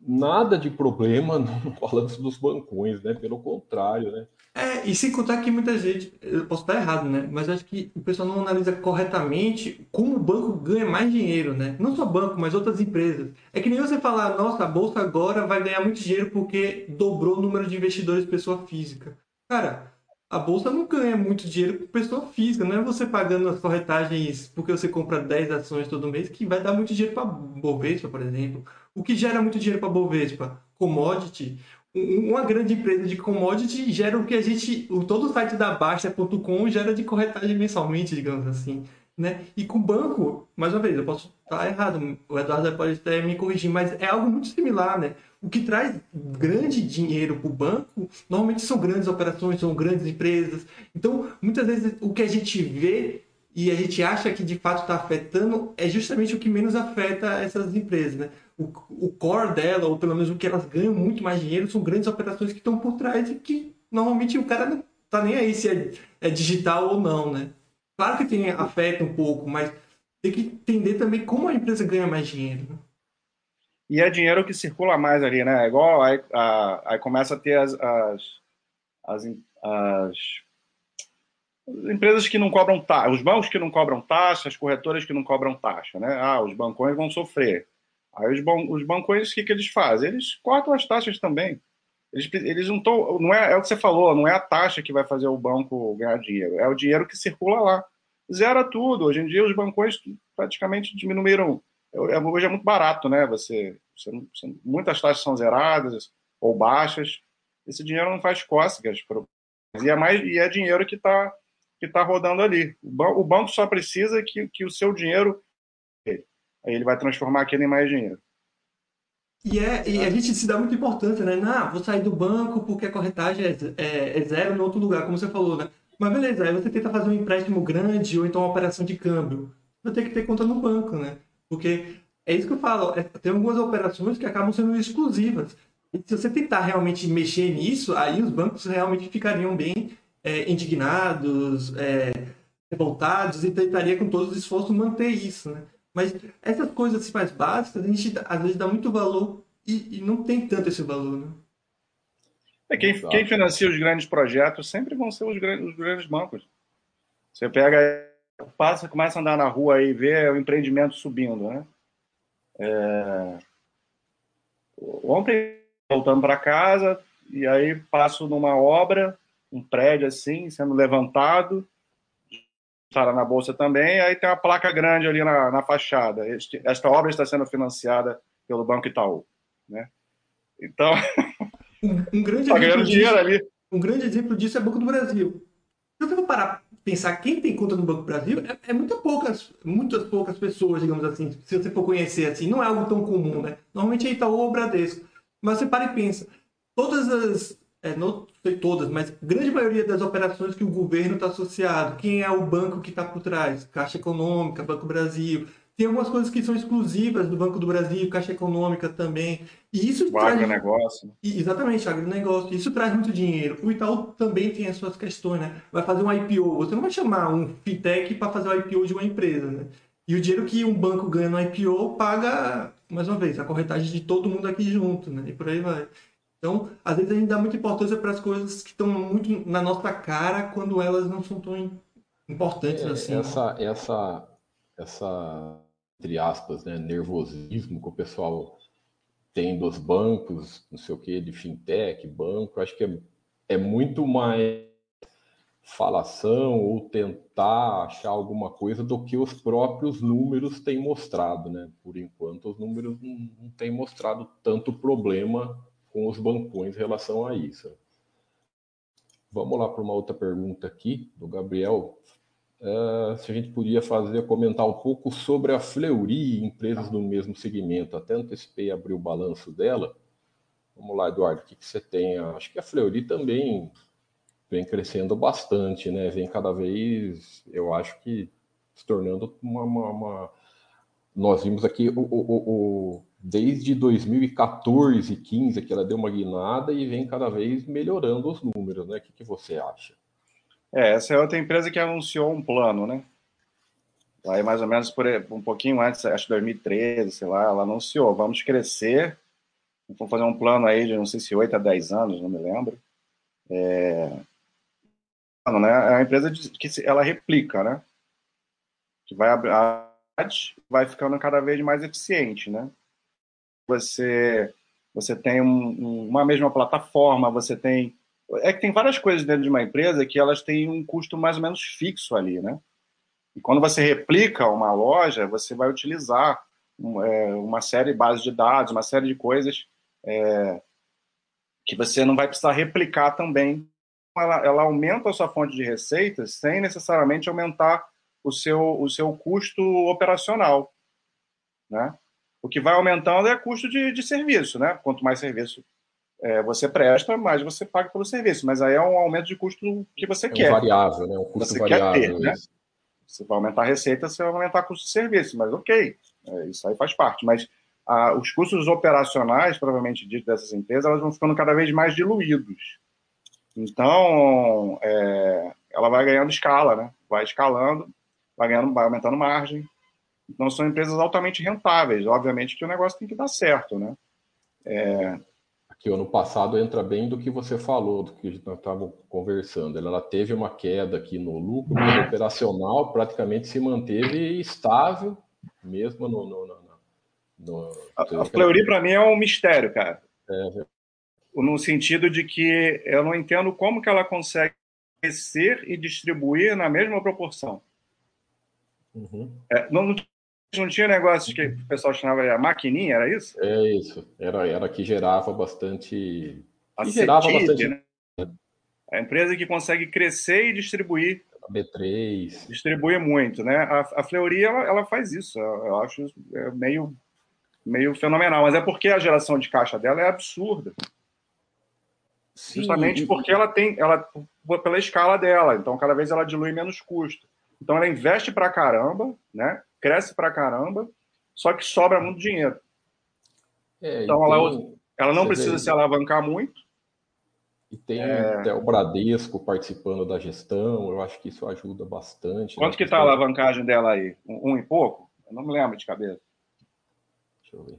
S2: nada de problema no balanço dos bancões, né? Pelo contrário, né?
S1: É, e sem contar que muita gente, eu posso estar errado, né? Mas acho que o pessoal não analisa corretamente como o banco ganha mais dinheiro, né? Não só banco, mas outras empresas. É que nem você falar, nossa, a bolsa agora vai ganhar muito dinheiro porque dobrou o número de investidores pessoa física. Cara, a bolsa não ganha muito dinheiro com pessoa física, não é você pagando as corretagens porque você compra 10 ações todo mês que vai dar muito dinheiro para Bovespa, por exemplo. O que gera muito dinheiro para Bovespa? Commodity. Uma grande empresa de commodity gera o que a gente, todo o site da Baixa.com gera de corretagem mensalmente, digamos assim. Né? E com banco, mais uma vez, eu posso estar errado, o Eduardo pode até me corrigir, mas é algo muito similar, né? O que traz grande dinheiro para o banco, normalmente são grandes operações, são grandes empresas. Então, muitas vezes, o que a gente vê e a gente acha que de fato está afetando é justamente o que menos afeta essas empresas, né? O, o core dela, ou pelo menos o que elas ganham muito mais dinheiro, são grandes operações que estão por trás e que normalmente o cara não tá nem aí se é, é digital ou não, né? Claro que tem, afeta um pouco, mas tem que entender também como a empresa ganha mais dinheiro. Né?
S3: e é dinheiro que circula mais ali, né? É igual aí, aí começa a ter as, as, as, as, empresas que não cobram taxa, os bancos que não cobram taxa, as corretoras que não cobram taxa, né? Ah, os bancões vão sofrer. Aí os, ban os bancões, o que, que eles fazem? Eles cortam as taxas também. Eles, eles não estão. Não é, é o que você falou, não é a taxa que vai fazer o banco ganhar dinheiro, é o dinheiro que circula lá. Zera tudo. Hoje em dia os bancões praticamente diminuíram. É, hoje é muito barato, né? Você, você, muitas taxas são zeradas ou baixas. Esse dinheiro não faz cócegas. E é, mais, e é dinheiro que está que tá rodando ali. O banco só precisa que, que o seu dinheiro. Aí ele vai transformar aquilo em mais dinheiro.
S1: E, é, e a gente se dá muita importância, né? Não, vou sair do banco porque a corretagem é, é, é zero em outro lugar, como você falou, né? Mas beleza, aí você tenta fazer um empréstimo grande ou então uma operação de câmbio. Vai ter que ter conta no banco, né? Porque é isso que eu falo, é, tem algumas operações que acabam sendo exclusivas. E se você tentar realmente mexer nisso, aí os bancos realmente ficariam bem é, indignados, é, revoltados e tentaria com todos os esforços manter isso, né? Mas essas coisas assim, mais básicas, a gente às vezes dá muito valor e, e não tem tanto esse valor, né?
S3: É, quem, quem, financia os grandes projetos sempre vão ser os grandes, os grandes bancos. Você pega, passa, começa a andar na rua e vê o empreendimento subindo, né? É... Ontem, voltando para casa, e aí passo numa obra, um prédio assim, sendo levantado, está na bolsa também, aí tem uma placa grande ali na, na fachada. Este, esta obra está sendo financiada pelo Banco Itaú, né? Então,
S1: Um, um grande tá exemplo disso, ali. Um grande exemplo disso é o Banco do Brasil. Se você for parar pensar quem tem conta no Banco do Brasil, é, é muito poucas, muitas poucas pessoas, digamos assim. Se você for conhecer assim, não é algo tão comum, né? Normalmente é Itaú ou Bradesco. Mas você para e pensa, todas as, é, não sei todas, mas grande maioria das operações que o governo está associado, quem é o banco que está por trás? Caixa Econômica, Banco Brasil, tem algumas coisas que são exclusivas do Banco do Brasil, Caixa Econômica também. E isso
S3: o traz... agronegócio.
S1: Exatamente, agronegócio. Isso traz muito dinheiro. O Itaú também tem as suas questões, né? Vai fazer um IPO. Você não vai chamar um fintech para fazer o IPO de uma empresa, né? E o dinheiro que um banco ganha no IPO paga, mais uma vez, a corretagem de todo mundo aqui junto, né? E por aí vai. Então, às vezes a gente dá muita importância para as coisas que estão muito na nossa cara quando elas não são tão importantes
S2: é,
S1: assim.
S2: Essa, né? essa, essa entre aspas, né, nervosismo que o pessoal tem dos bancos, não sei o que, de fintech, banco, acho que é, é muito mais falação ou tentar achar alguma coisa do que os próprios números têm mostrado, né? Por enquanto, os números não, não têm mostrado tanto problema com os bancões em relação a isso. Vamos lá para uma outra pergunta aqui do Gabriel Uh, se a gente podia fazer, comentar um pouco sobre a Fleury, empresas do mesmo segmento. Até antecipei abrir o balanço dela. Vamos lá, Eduardo, o que, que você tem? Acho que a Fleury também vem crescendo bastante, né? Vem cada vez, eu acho que se tornando uma. uma, uma... Nós vimos aqui o, o, o, desde 2014, 15, que ela deu uma guinada e vem cada vez melhorando os números, né? O que, que você acha?
S3: É, essa é outra empresa que anunciou um plano, né? Aí mais ou menos por um pouquinho antes, acho que 2013, sei lá, ela anunciou, vamos crescer, vamos fazer um plano aí de não sei se 8 a 10 anos, não me lembro. É, né? é uma empresa que ela replica, né? Que vai vai ficando cada vez mais eficiente, né? Você você tem um, uma mesma plataforma, você tem é que tem várias coisas dentro de uma empresa que elas têm um custo mais ou menos fixo ali, né? E quando você replica uma loja, você vai utilizar é, uma série de bases de dados, uma série de coisas é, que você não vai precisar replicar também. Ela, ela, aumenta a sua fonte de receitas sem necessariamente aumentar o seu, o seu custo operacional, né? O que vai aumentando é custo de, de serviço, né? Quanto mais serviço é, você presta, mas você paga pelo serviço. Mas aí é um aumento de custo que você
S2: é
S3: quer.
S2: Um variável, né? Um custo você variável. Ter, né?
S3: Você vai aumentar a receita, você vai aumentar o custo de serviço, mas ok, é, isso aí faz parte. Mas ah, os custos operacionais, provavelmente dito dessas empresas, elas vão ficando cada vez mais diluídos. Então, é, ela vai ganhando escala, né? Vai escalando, vai ganhando, vai aumentando margem. Então, são empresas altamente rentáveis. Obviamente que o negócio tem que dar certo, né? É,
S2: que ano passado entra bem do que você falou, do que nós estávamos conversando. Ela teve uma queda aqui no lucro, mas o operacional praticamente se manteve estável, mesmo no. no, no,
S3: no a, a Fleury, para mim, é um mistério, cara. É. No sentido de que eu não entendo como que ela consegue crescer e distribuir na mesma proporção. Uhum. É, não, não tinha negócio que o pessoal chamava de maquininha, era isso?
S2: É isso. Era, era que gerava bastante. A gerava bastante. Né?
S3: A empresa que consegue crescer e distribuir.
S2: A B3.
S3: Distribui muito, né? A, a Fleury, ela, ela faz isso. Eu acho é meio, meio fenomenal. Mas é porque a geração de caixa dela é absurda. Sim, Justamente porque ela tem, ela pela escala dela, então cada vez ela dilui menos custo. Então ela investe para caramba, né? Cresce para caramba, só que sobra muito dinheiro. É, então ela, ela não precisa vê, se alavancar muito.
S2: E tem é... até o Bradesco participando da gestão, eu acho que isso ajuda bastante.
S3: Quanto né? que está a alavancagem dela aí? Um, um, e pouco? Eu não me lembro de cabeça.
S2: Deixa eu ver.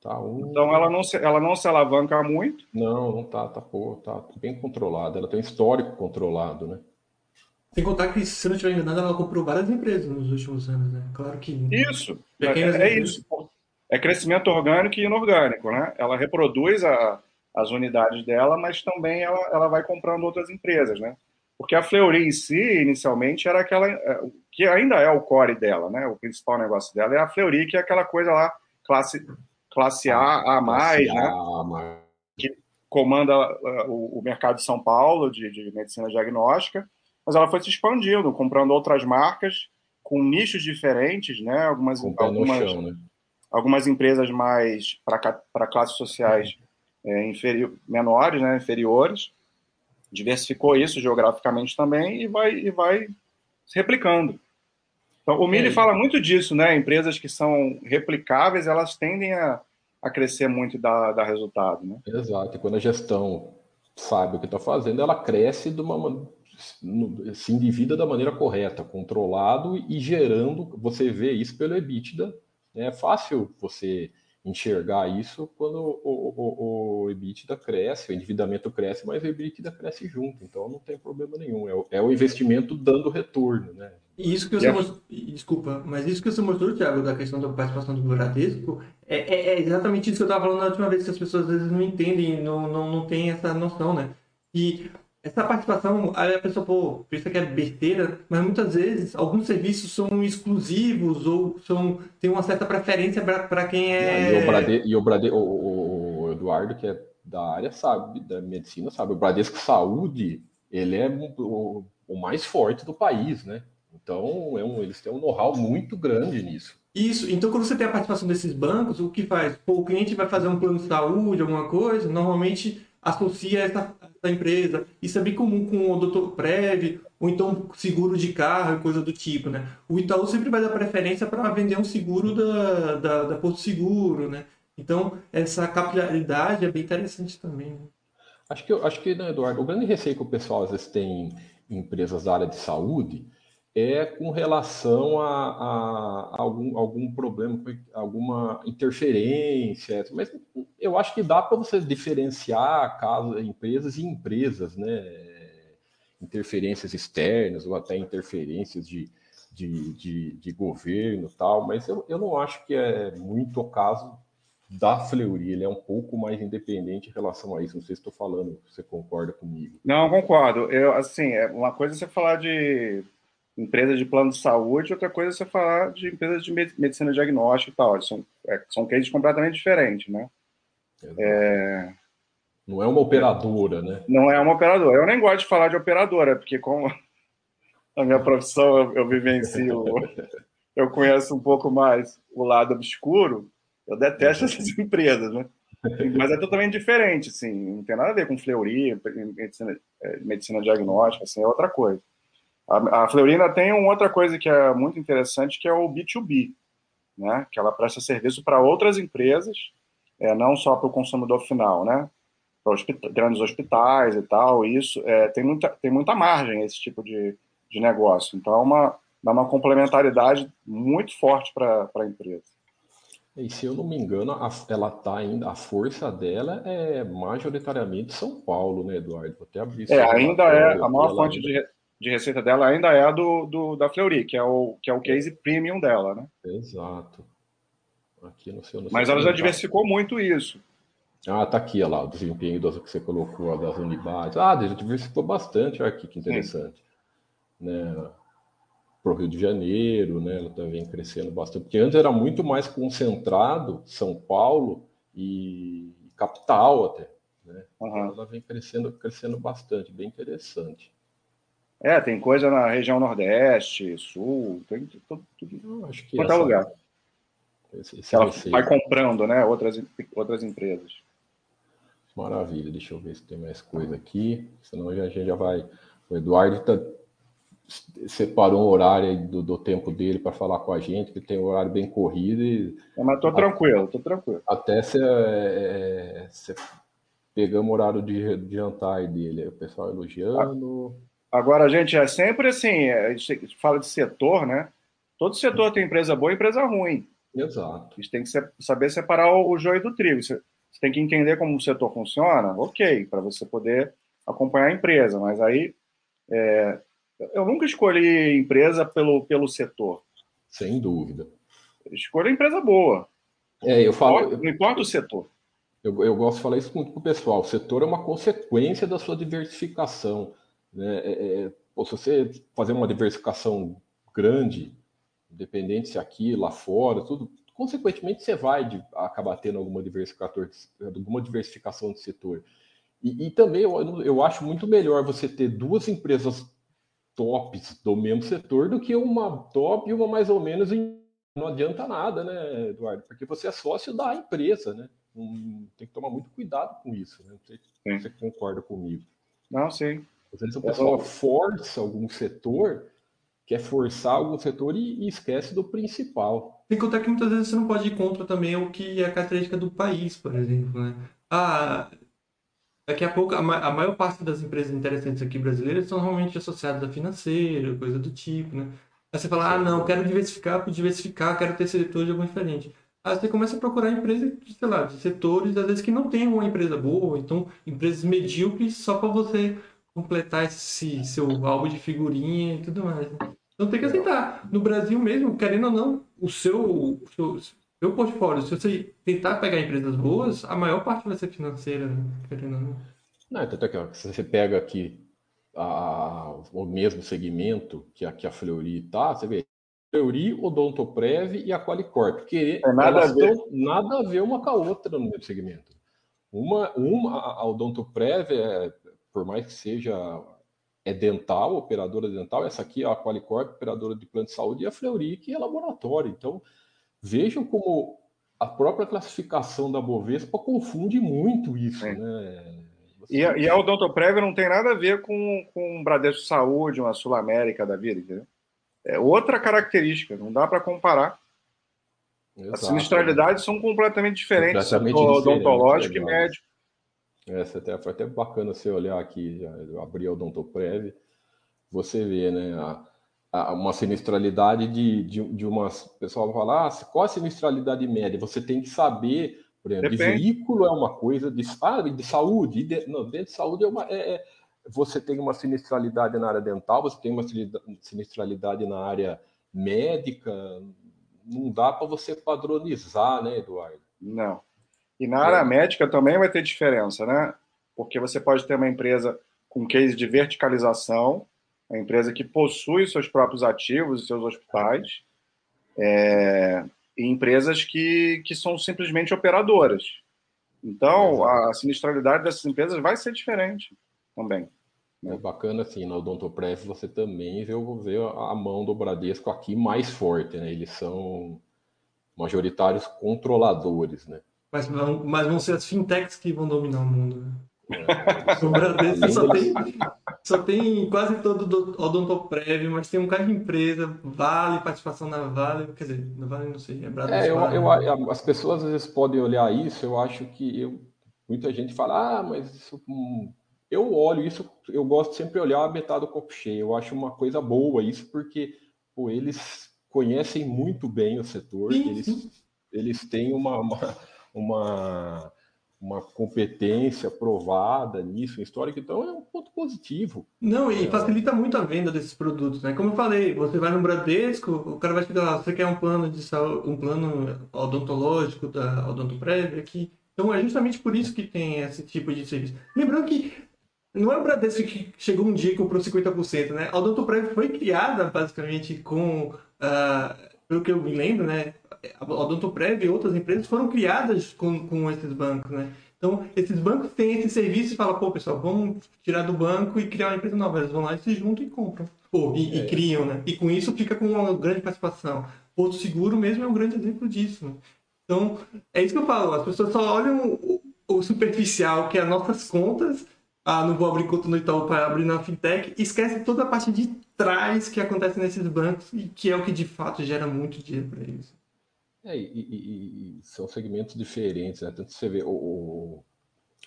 S3: Tá um... Então ela não, se, ela não se alavanca muito?
S2: Não, não tá, tá, pô, tá bem controlada. Ela tem um histórico controlado, né?
S1: Sem contar que, se não estiver enganado, ela comprou várias empresas nos últimos anos, né? Claro que.
S3: Isso, é, é isso. É crescimento orgânico e inorgânico, né? Ela reproduz a, as unidades dela, mas também ela, ela vai comprando outras empresas, né? Porque a Fleury em si, inicialmente, era aquela. É, que ainda é o core dela, né? O principal negócio dela é a Fleury, que é aquela coisa lá classe, classe A, A, mais, né? A, que comanda uh, o, o, mercado de São Paulo de, de, medicina diagnóstica, mas ela foi se expandindo, comprando outras marcas com nichos diferentes, né? Algumas, algumas, chão, né? algumas empresas mais para classes sociais é, inferior, menores, né? inferiores, diversificou isso geograficamente também e vai, e vai se replicando. Então, o Mili é. fala muito disso, né? Empresas que são replicáveis, elas tendem a, a crescer muito e dar, dar resultado, né?
S2: Exato. E quando a gestão sabe o que está fazendo, ela cresce de uma se endivida da maneira correta, controlado e gerando. Você vê isso pelo EBITDA. Né? É fácil você enxergar isso quando o, o, o, EBITDA cresce, o endividamento cresce, mas o EBITDA cresce junto, então não tem problema nenhum. É o, é o investimento dando retorno, né?
S1: Isso que você yeah. mostrou, desculpa, mas isso que você mostrou, Thiago, da questão da participação do Bradesco, é, é, é exatamente isso que eu estava falando na última vez, que as pessoas às vezes não entendem, não, não, não têm essa noção, né? E essa participação, aí a pessoa pô, pensa que é besteira, mas muitas vezes alguns serviços são exclusivos ou são, tem uma certa preferência para quem é.
S2: E o, Brade, e o, Brade, o, o, o, Eduardo, que é da área, sabe, da medicina, sabe, o Bradesco Saúde, ele é o, o mais forte do país, né? Então, é um, eles têm um know-how muito grande nisso.
S1: Isso, então quando você tem a participação desses bancos, o que faz? Pô, o cliente vai fazer um plano de saúde, alguma coisa, normalmente associa essa, essa empresa. Isso é bem comum com o doutor Prev, ou então seguro de carro coisa do tipo, né? O Itaú sempre vai dar preferência para vender um seguro da, da, da Porto Seguro, né? Então, essa capilaridade é bem interessante também. Né?
S2: Acho que, acho que né, Eduardo, o grande receio que o pessoal às vezes tem em empresas da área de saúde é com relação a, a, algum, algum problema, alguma interferência, mas eu acho que dá para você diferenciar casos, empresas e empresas, né? Interferências externas ou até interferências de, de, de, de governo tal, mas eu, eu não acho que é muito o caso da Fleury, ele é um pouco mais independente em relação a isso. Não sei se estou falando, você concorda comigo.
S3: Não, concordo. Eu, assim, é uma coisa é você falar de empresa de plano de saúde, outra coisa é você falar de empresas de medicina diagnóstica e tal. São, é, são cases completamente diferentes, né?
S2: É... Não é uma operadora, né?
S3: Não é uma operadora. Eu nem gosto de falar de operadora, porque como a minha profissão eu, eu vivencio, eu conheço um pouco mais o lado obscuro, eu detesto essas empresas, né? Mas é totalmente diferente, assim, não tem nada a ver com fleuria, medicina, é, medicina diagnóstica, assim, é outra coisa. A, a Fleury tem uma outra coisa que é muito interessante, que é o B2B, né? que ela presta serviço para outras empresas, é, não só para o consumidor final, né? para hospita grandes hospitais e tal, isso é, tem, muita, tem muita margem esse tipo de, de negócio. Então, é uma, dá uma complementaridade muito forte para a empresa.
S2: E se eu não me engano, a, ela está ainda, a força dela é majoritariamente São Paulo, né, Eduardo? Vou até
S3: abrir É, ainda é a maior fonte ainda... de, de receita dela ainda é a do, do, da Fleury, que é, o, que é o case premium dela, né?
S2: Exato.
S3: Aqui no seu, no Mas ela já diversificou muito isso.
S2: Ah, tá aqui, olha lá, o desempenho das que você colocou das unidades. Ah, já diversificou bastante, olha aqui que interessante. Né? para o Rio de Janeiro, né? Ela também crescendo bastante, porque antes era muito mais concentrado São Paulo e capital até, né? Uhum. Ela vem crescendo, crescendo bastante, bem interessante.
S3: É, tem coisa na região Nordeste, Sul, tem tudo, tudo
S2: acho que
S3: qualquer lugar. Esse, esse ela vai comprando, né? Outras, outras empresas.
S2: Maravilha, deixa eu ver se tem mais coisa aqui, senão a gente já vai. O Eduardo tá, separou um horário do, do tempo dele para falar com a gente, que tem um horário bem corrido. E,
S3: é, mas tô tranquilo, tô tranquilo.
S2: Até você é, pegamos o horário de, de jantar dele, o pessoal elogiando.
S3: Agora, gente, é sempre assim, é, a gente fala de setor, né? Todo setor tem empresa boa e empresa ruim.
S2: Exato.
S3: A gente tem que saber separar o, joio do trigo. Você, tem que entender como o setor funciona, ok, para você poder acompanhar a empresa. Mas aí, é, eu nunca escolhi empresa pelo, pelo setor.
S2: Sem dúvida.
S3: Escolha empresa boa.
S2: É, eu falo.
S3: Não importa o setor.
S2: Eu, eu gosto de falar isso muito para o pessoal. O setor é uma consequência da sua diversificação. Né? É, é, se você fazer uma diversificação grande, independente se aqui, lá fora, tudo, consequentemente você vai de, acabar tendo alguma diversificação, alguma diversificação de setor. E, e também eu, eu acho muito melhor você ter duas empresas tops do mesmo setor do que uma top e uma mais ou menos em... não adianta nada, né, Eduardo? Porque você é sócio da empresa, né? tem que tomar muito cuidado com isso, né? Não sei se você concorda comigo.
S3: Não, sim.
S2: Às vezes o pessoal força algum setor, quer forçar algum setor e, e esquece do principal.
S1: Tem que contar que muitas vezes você não pode ir contra também o que é a característica do país, por exemplo, né? Ah, daqui a pouco, a, ma a maior parte das empresas interessantes aqui brasileiras são normalmente associadas a financeiro, coisa do tipo, né? Aí você fala, ah, não, quero diversificar por diversificar, quero ter setor de algum diferente. Aí você começa a procurar empresas, sei lá, de setores, às vezes que não tem uma empresa boa, então empresas medíocres só para você completar esse seu álbum de figurinha e tudo mais. Né? Então tem que aceitar. No Brasil mesmo, querendo ou não, o seu, o seu, seu portfólio, se você tentar pegar empresas boas, a maior parte vai ser financeira, né? querendo ou não.
S2: Não, tanto é que se você pega aqui a, o mesmo segmento que a, que a Fleury tá, você vê Fleury, Odontoprev e a Qualicorp, que é nada, a ver. nada a ver uma com a outra no mesmo segmento. Uma, uma a Odontoprev é por mais que seja é dental, operadora dental, essa aqui é a Qualicorp, operadora de plano de saúde, e a Fleury, que é laboratório. Então, vejam como a própria classificação da Bovespa confunde muito isso, é. né?
S3: Você... E, a, e a Odontoprev não tem nada a ver com, com um Bradesco Saúde, uma Sul América da vida, entendeu? É outra característica, não dá para comparar. Exato, As sinistralidades são completamente diferentes, completamente odontológico e médico.
S2: Essa até, foi até bacana você olhar aqui, abrir o Odontoprev, você vê, né, a, a, uma sinistralidade de, de, de umas... O pessoal vai falar, ah, qual a sinistralidade média? Você tem que saber, por exemplo, de veículo é uma coisa, de, ah, de saúde, de, não, dentro de saúde é uma... É, é, você tem uma sinistralidade na área dental, você tem uma sinistralidade na área médica, não dá para você padronizar, né, Eduardo?
S3: Não. E na área é. médica também vai ter diferença, né? Porque você pode ter uma empresa com case de verticalização, uma empresa que possui seus próprios ativos e seus hospitais, é, e empresas que, que são simplesmente operadoras. Então, a sinistralidade dessas empresas vai ser diferente também.
S2: Né? É bacana assim, na Odontoprev você também vê, vê a mão do Bradesco aqui mais forte, né? Eles são majoritários controladores, né?
S1: Mas, mas vão ser as fintechs que vão dominar o mundo. Né? É. O Bradesco só tem, só tem quase todo o Odontoprev, mas tem um cara de empresa, Vale, participação na Vale, quer dizer, na Vale não sei, é Bradesco.
S2: É, eu, eu, as pessoas às vezes podem olhar isso, eu acho que eu, muita gente fala, ah, mas isso, hum, eu olho isso, eu gosto sempre de olhar a metade do copo cheio. Eu acho uma coisa boa isso, porque pô, eles conhecem muito bem o setor, sim, eles, sim. eles têm uma, uma, uma, uma, competência provada nisso, histórica, então é um ponto positivo.
S1: Não, e é. facilita muito a venda desses produtos, né? Como eu falei, você vai no Bradesco, o cara vai chegar lá, você quer um plano de saúde, um plano odontológico da Odontoprev aqui. Então é justamente por isso que tem esse tipo de serviço. Lembrando que não é o Bradesco que chegou um dia e comprou 50%, né? A Odontoprev foi criada basicamente com, uh, pelo que eu me lembro, né? A Odontoprev e outras empresas foram criadas com, com esses bancos, né? Então, esses bancos têm esse serviço e falam, pô, pessoal, vamos tirar do banco e criar uma empresa nova. Eles vão lá e se juntam e compram. Pô, e, é. e criam, né? E com isso fica com uma grande participação. Porto Seguro mesmo é um grande exemplo disso. Né? Então, é isso que eu falo. As pessoas só olham o, o superficial, que é as nossas contas. Ah, não vou abrir conta no Itaú para abrir na fintech. Esquece toda a parte de trás que acontece nesses bancos e que é o que de fato gera muito dinheiro para eles.
S2: É, e, e, e, são segmentos diferentes, né? Tanto você vê o, o,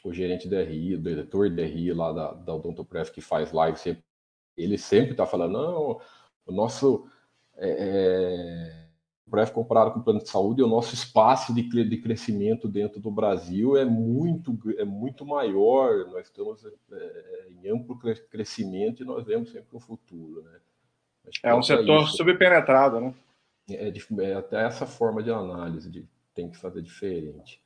S2: o gerente da RI, o diretor de RI lá da, da Odontopref que faz live, sempre, ele sempre está falando, não, o nosso é, Pref comparado com o plano de saúde, o nosso espaço de, de crescimento dentro do Brasil é muito, é muito maior. Nós estamos é, em amplo crescimento e nós vemos sempre o futuro. Né?
S3: É um setor isso, subpenetrado, né?
S2: É, é, até essa forma de análise de, tem que fazer diferente.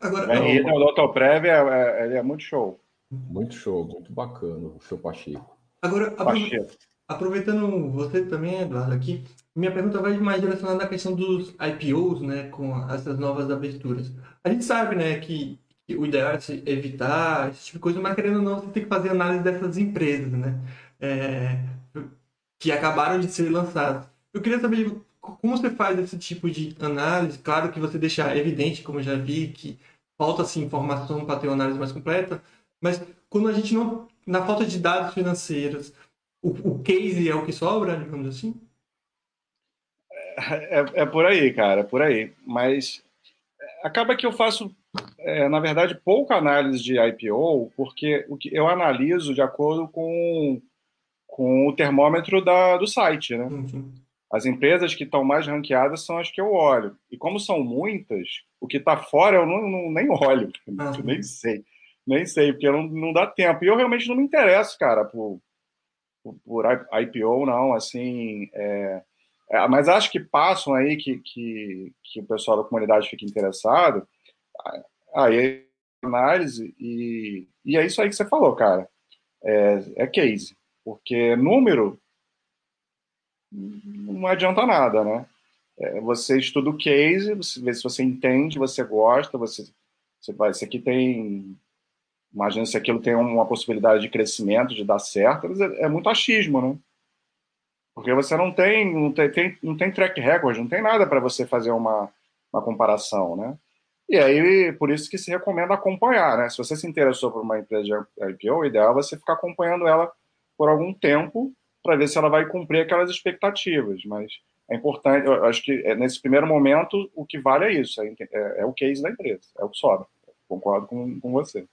S3: Agora, é, e o Doutor Prev é, é, ele é muito show.
S2: Muito show, muito bacana o seu Pacheco.
S1: Agora, Pacheco. aproveitando você também, Eduardo, aqui, minha pergunta vai mais direcionada à questão dos IPOs, né, com essas novas aberturas. A gente sabe, né, que, o ideal é evitar esse tipo de coisa, mas querendo ou não, você tem que fazer análise dessas empresas, né, é, que acabaram de ser lançadas. Eu queria saber como você faz esse tipo de análise. Claro que você deixa evidente, como eu já vi, que falta assim, informação para ter uma análise mais completa, mas quando a gente não, na falta de dados financeiros, o, o case é o que sobra, digamos assim?
S3: É, é, por aí, cara, é por aí. Mas acaba que eu faço, é, na verdade, pouca análise de IPO, porque o que eu analiso de acordo com, com o termômetro da, do site, né? Uhum. As empresas que estão mais ranqueadas são as que eu olho. E como são muitas, o que está fora eu não, não, nem olho, eu nem sei. Nem sei, porque não, não dá tempo. E eu realmente não me interesso, cara, por, por, por IPO, não. Assim, é, é, mas acho que passam aí que, que, que o pessoal da comunidade fica interessado. Aí análise e, e é isso aí que você falou, cara. É, é case. Porque número não adianta nada, né? É, você estuda o case, você vê se você entende, você gosta, você, você vai, isso aqui tem. Imagina se aquilo tem uma possibilidade de crescimento, de dar certo, é, é muito achismo, né? Porque você não tem, não tem, não tem track record, não tem nada para você fazer uma, uma comparação, né? E aí, por isso que se recomenda acompanhar, né? Se você se interessou por uma empresa de IPO, o ideal é você ficar acompanhando ela por algum tempo para ver se ela vai cumprir aquelas expectativas. Mas é importante, eu acho que é, nesse primeiro momento o que vale é isso, é, é, é o case da empresa, é o que sobra. Concordo com, com você.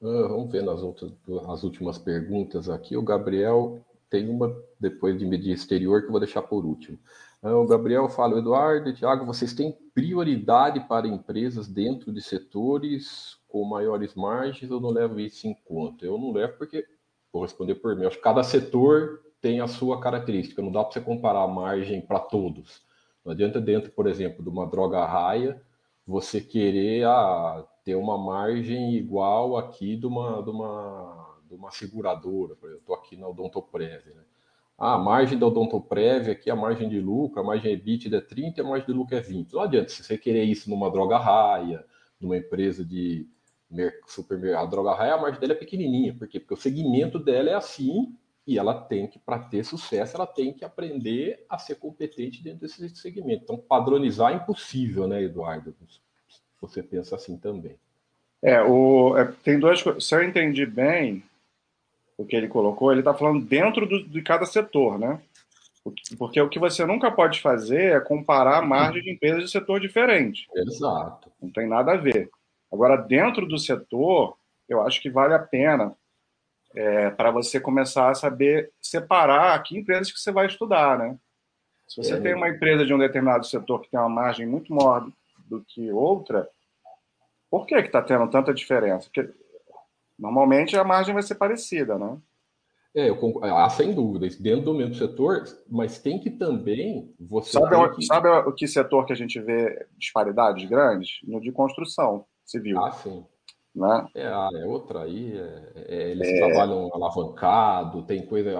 S2: Uh, vamos ver nas outras, as últimas perguntas aqui. O Gabriel tem uma depois de exterior que eu vou deixar por último. O Gabriel fala, Eduardo e Tiago, vocês têm prioridade para empresas dentro de setores com maiores margens ou não levo isso em conta? Eu não levo porque Vou responder por mim. acho que cada setor tem a sua característica. Não dá para você comparar a margem para todos. Não adianta dentro, por exemplo, de uma droga raia, você querer ah, ter uma margem igual aqui de uma, de uma, de uma seguradora. Por exemplo, estou aqui na Odontoprev. Né? Ah, a margem da Odontoprev aqui, a margem de lucro, a margem EBITDA é 30 e a margem de lucro é 20. Não adianta se você querer isso numa droga raia, numa empresa de supermercado, a droga raia, a margem dela é pequenininha. Por quê? Porque o segmento dela é assim e ela tem que, para ter sucesso, ela tem que aprender a ser competente dentro desse segmento. Então, padronizar é impossível, né, Eduardo? Você pensa assim também.
S3: É, o, é, tem duas coisas. Se eu entendi bem o que ele colocou, ele está falando dentro do, de cada setor, né? Porque o que você nunca pode fazer é comparar a margem de empresas de setor diferente.
S2: Exato.
S3: Não tem nada a ver. Agora, dentro do setor, eu acho que vale a pena é, para você começar a saber separar que empresas que você vai estudar, né? Se você é. tem uma empresa de um determinado setor que tem uma margem muito maior do que outra, por que está tendo tanta diferença? Porque normalmente a margem vai ser parecida, né?
S2: É, eu ah, sem dúvida, dentro do mesmo setor, mas tem que também você.
S3: Sabe,
S2: que...
S3: sabe o que setor que a gente vê disparidades grandes? No de construção civil.
S2: Ah, sim.
S3: Né?
S2: É, ah, é outra aí. É, é, eles é... trabalham alavancado, tem coisa.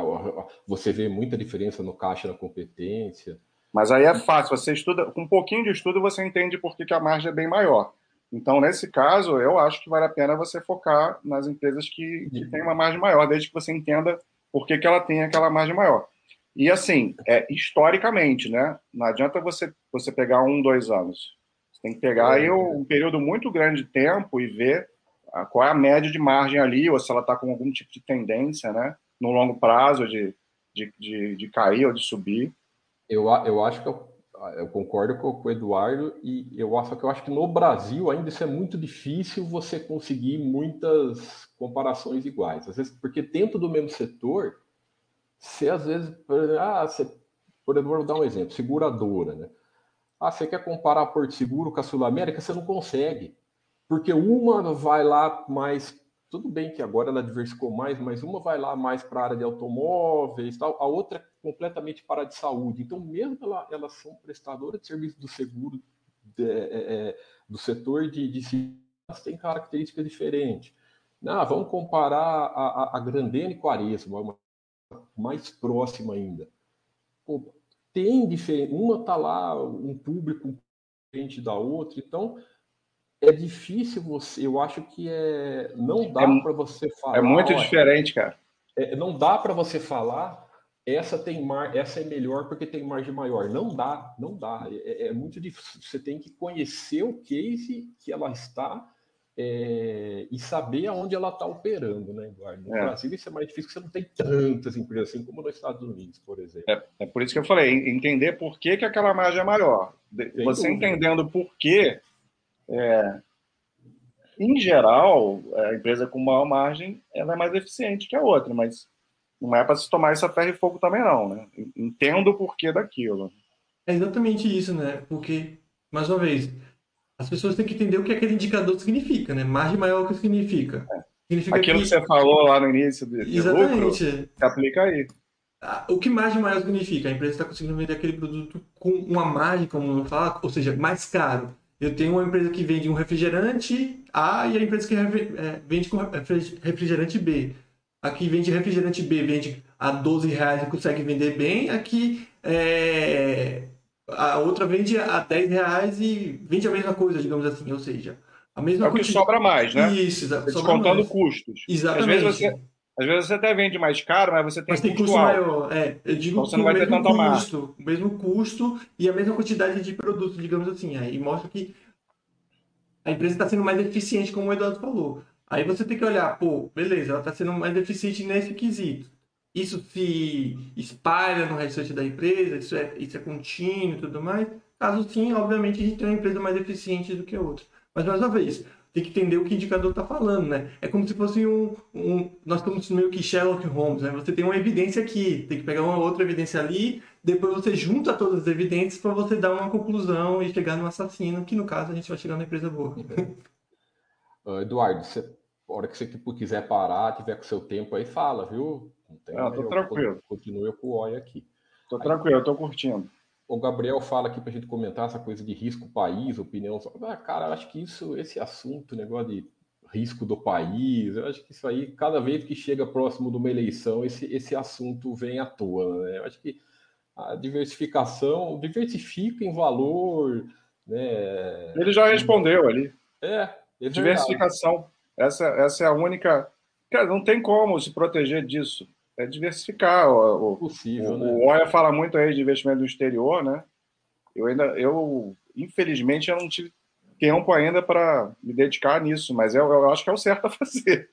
S2: Você vê muita diferença no caixa na competência.
S3: Mas aí é fácil, você estuda, com um pouquinho de estudo você entende por que, que a margem é bem maior. Então, nesse caso, eu acho que vale a pena você focar nas empresas que, que têm uma margem maior, desde que você entenda por que, que ela tem aquela margem maior. E assim, é, historicamente, né? Não adianta você, você pegar um, dois anos. Você tem que pegar aí um período muito grande de tempo e ver qual é a média de margem ali, ou se ela está com algum tipo de tendência, né? No longo prazo de, de, de, de cair ou de subir.
S2: Eu, eu acho que eu, eu concordo com o Eduardo e eu acho que eu acho que no Brasil ainda isso é muito difícil você conseguir muitas comparações iguais. Às vezes, porque dentro do mesmo setor, você às vezes, ah, você, por exemplo, vou dar um exemplo, seguradora, né? Ah, você quer comparar Porto Seguro com a Sul América, você não consegue. Porque uma vai lá mais tudo bem que agora ela diversificou mais, mas uma vai lá mais para a área de automóveis, tal, a outra completamente para de saúde. Então, mesmo ela, elas são prestadoras de serviço do seguro, de, é, é, do setor de, de elas têm características diferentes. Ah, vamos comparar a, a, a Grandene com a Aresma, uma mais próxima ainda. Pô, tem diferença, uma está lá, um público diferente da outra, então é difícil você, eu acho que é não dá é, para você falar.
S3: É muito olha, diferente, cara.
S2: É, não dá para você falar essa tem mar, essa é melhor porque tem margem maior. Não dá, não dá. É, é muito difícil. Você tem que conhecer o case que ela está é, e saber aonde ela está operando, né, Eduardo? No é. Brasil isso é mais difícil, porque você não tem tantas empresas assim como nos Estados Unidos, por exemplo.
S3: É, é por isso que eu falei, entender por que, que aquela margem é maior. Sem você dúvida. entendendo por quê, é, em geral, a empresa com maior margem ela é mais eficiente que a outra, mas não é para se tomar essa ferro e fogo também não, né? Entendo o porquê daquilo.
S1: É exatamente isso, né? Porque, mais uma vez, as pessoas têm que entender o que aquele indicador significa, né? Margem maior o que significa.
S3: É. significa Aquilo que... que... você falou lá no início de, de
S1: Exatamente. lucro,
S3: se aplica aí.
S1: O que margem maior significa? A empresa está conseguindo vender aquele produto com uma margem, como não fala, ou seja, mais caro. Eu tenho uma empresa que vende um refrigerante A e a empresa que é, vende com refrigerante B. Aqui vende refrigerante B, vende a 12 reais e consegue vender bem. Aqui é, a outra vende a 10 reais e vende a mesma coisa, digamos assim. Ou seja, a mesma
S3: É o que sobra mais, né?
S1: Isso,
S3: Descontando custos.
S1: Exatamente.
S3: Às vezes você, às vezes você até vende mais caro, mas você tem,
S1: mas tem custo, maior. É, eu digo então você não vai ter tanto custo, o mesmo custo e a mesma quantidade de produtos, digamos assim. Aí mostra que a empresa está sendo mais eficiente, como o Eduardo falou. Aí você tem que olhar, pô, beleza, ela está sendo mais eficiente nesse quesito. Isso se espalha no restante da empresa, isso é, isso é contínuo e tudo mais. Caso sim, obviamente a gente tem uma empresa mais eficiente do que a outra. Mas mais uma vez, tem que entender o que o indicador está falando, né? É como se fosse um, um. Nós estamos meio que Sherlock Holmes, né? Você tem uma evidência aqui, tem que pegar uma outra evidência ali, depois você junta todas as evidências para você dar uma conclusão e chegar no assassino, que no caso a gente vai chegar na empresa boa.
S2: Eduardo, você, a hora que você quiser parar, tiver com seu tempo aí, fala, viu?
S3: Não, tem, Não tô tranquilo.
S2: Continue com o oi aqui.
S3: Tô aí, tranquilo, eu tô curtindo
S2: o Gabriel fala aqui para a gente comentar essa coisa de risco país, opinião. Ah, cara, eu acho que isso, esse assunto, negócio de risco do país, eu acho que isso aí, cada vez que chega próximo de uma eleição, esse, esse assunto vem à tona. Né? Eu acho que a diversificação diversifica em valor. Né?
S3: Ele já respondeu ali.
S2: É,
S3: é diversificação. Essa, essa é a única. Cara, não tem como se proteger disso é diversificar. O,
S2: Possível,
S3: o,
S2: né?
S3: o Oia fala muito aí de investimento no exterior, né? Eu ainda, eu infelizmente, eu não tive tempo ainda para me dedicar nisso, mas eu, eu, acho que é o certo a fazer.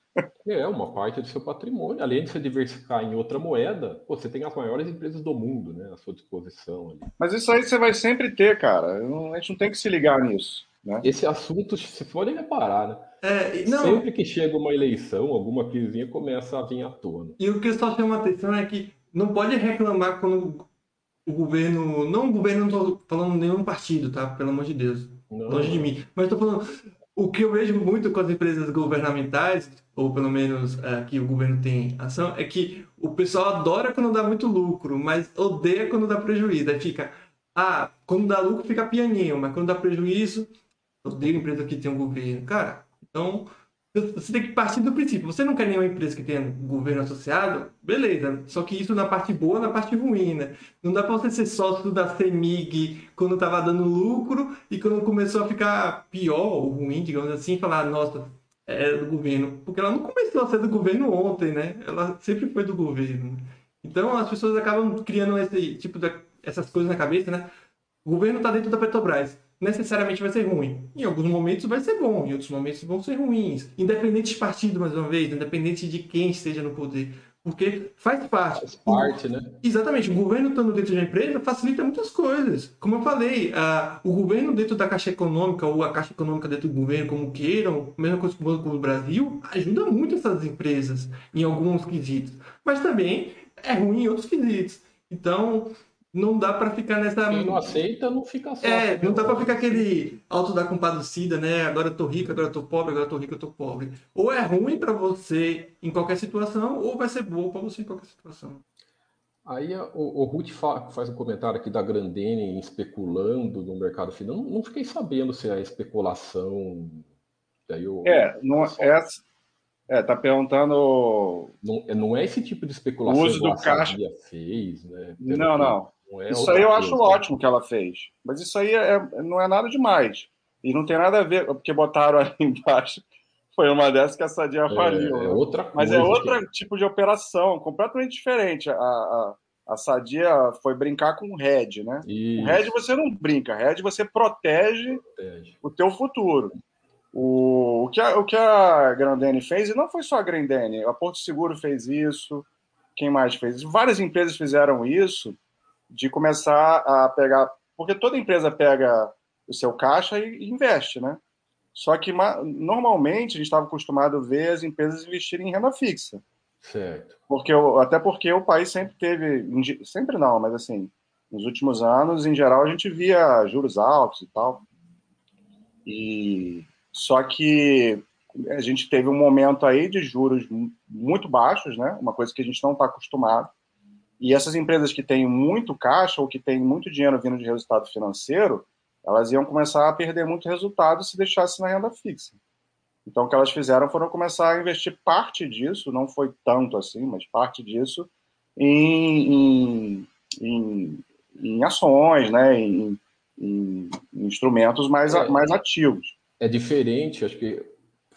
S2: É, uma parte do seu patrimônio. Além de você diversificar em outra moeda, você tem as maiores empresas do mundo né, à sua disposição. Ali.
S3: Mas isso aí você vai sempre ter, cara. A gente não tem que se ligar nisso. Né?
S2: Esse assunto, se forem reparar, né?
S1: É, não...
S2: Sempre que chega uma eleição, alguma crisinha começa a vir à tona.
S1: E o que só chama atenção é que não pode reclamar quando o governo. Não o governo, não estou falando nenhum partido, tá? Pelo amor de Deus. Não. Longe de mim. Mas estou falando. O que eu vejo muito com as empresas governamentais, ou pelo menos é, que o governo tem ação, é que o pessoal adora quando dá muito lucro, mas odeia quando dá prejuízo. Aí fica, ah, quando dá lucro fica pianinho, mas quando dá prejuízo, odeio empresa que tem um governo. Cara, então, você tem que partir do princípio. Você não quer nenhuma empresa que tenha governo associado? Beleza. Só que isso na parte boa, na parte ruim, né? Não dá para você ser sócio da CEMIG quando estava dando lucro e quando começou a ficar pior ou ruim, digamos assim, falar, nossa, é do governo. Porque ela não começou a ser do governo ontem, né? Ela sempre foi do governo. Então as pessoas acabam criando esse tipo de essas coisas na cabeça, né? O governo está dentro da Petrobras necessariamente vai ser ruim. Em alguns momentos vai ser bom, em outros momentos vão ser ruins. Independente de partido, mais uma vez, independente de quem esteja no poder. Porque faz parte.
S2: Faz parte, né?
S1: Exatamente. O governo estando dentro de uma empresa facilita muitas coisas. Como eu falei, a, o governo dentro da Caixa Econômica ou a Caixa Econômica dentro do governo, como queiram, mesma coisa que o Banco do Brasil, ajuda muito essas empresas em alguns quesitos. Mas também é ruim em outros quesitos. Então, não dá para ficar nessa.
S2: Quem não aceita, não fica só.
S1: É, não dá para ficar aquele alto da compadecida, né? Agora eu tô rico, agora eu tô pobre, agora eu tô rico, eu tô pobre. Ou é ruim para você em qualquer situação, ou vai ser bom para você em qualquer situação.
S2: Aí o, o Ruth faz um comentário aqui da Grandene especulando no mercado financeiro. Não, não fiquei sabendo se é especulação.
S3: Daí eu, é, não, é, é, tá perguntando.
S2: Não, não é esse tipo de especulação
S3: o uso do caixa
S2: fez, né?
S3: não, não. não é isso aí eu acho ótimo que ela fez. Mas isso aí é, não é nada demais. E não tem nada a ver, porque botaram ali embaixo. Foi uma dessas que a Sadia é, faliu.
S2: É, é outra
S3: coisa. Mas é outro que... tipo de operação, completamente diferente. A, a, a Sadia foi brincar com o Red, né? Isso. O Red você não brinca, o Red você protege, protege. o teu futuro. O, o, que a, o que a Grandene fez, e não foi só a Grandene, a Porto Seguro fez isso, quem mais fez? Várias empresas fizeram isso, de começar a pegar. Porque toda empresa pega o seu caixa e investe, né? Só que normalmente a gente estava acostumado a ver as empresas investirem em renda fixa.
S2: Certo.
S3: Porque, até porque o país sempre teve. Sempre não, mas assim, nos últimos anos, em geral, a gente via juros altos e tal. E só que a gente teve um momento aí de juros muito baixos, né? Uma coisa que a gente não está acostumado. E essas empresas que têm muito caixa ou que têm muito dinheiro vindo de resultado financeiro, elas iam começar a perder muito resultado se deixasse na renda fixa. Então, o que elas fizeram foram começar a investir parte disso, não foi tanto assim, mas parte disso, em, em, em, em ações, né? em, em instrumentos mais, é. mais ativos
S2: é diferente, acho que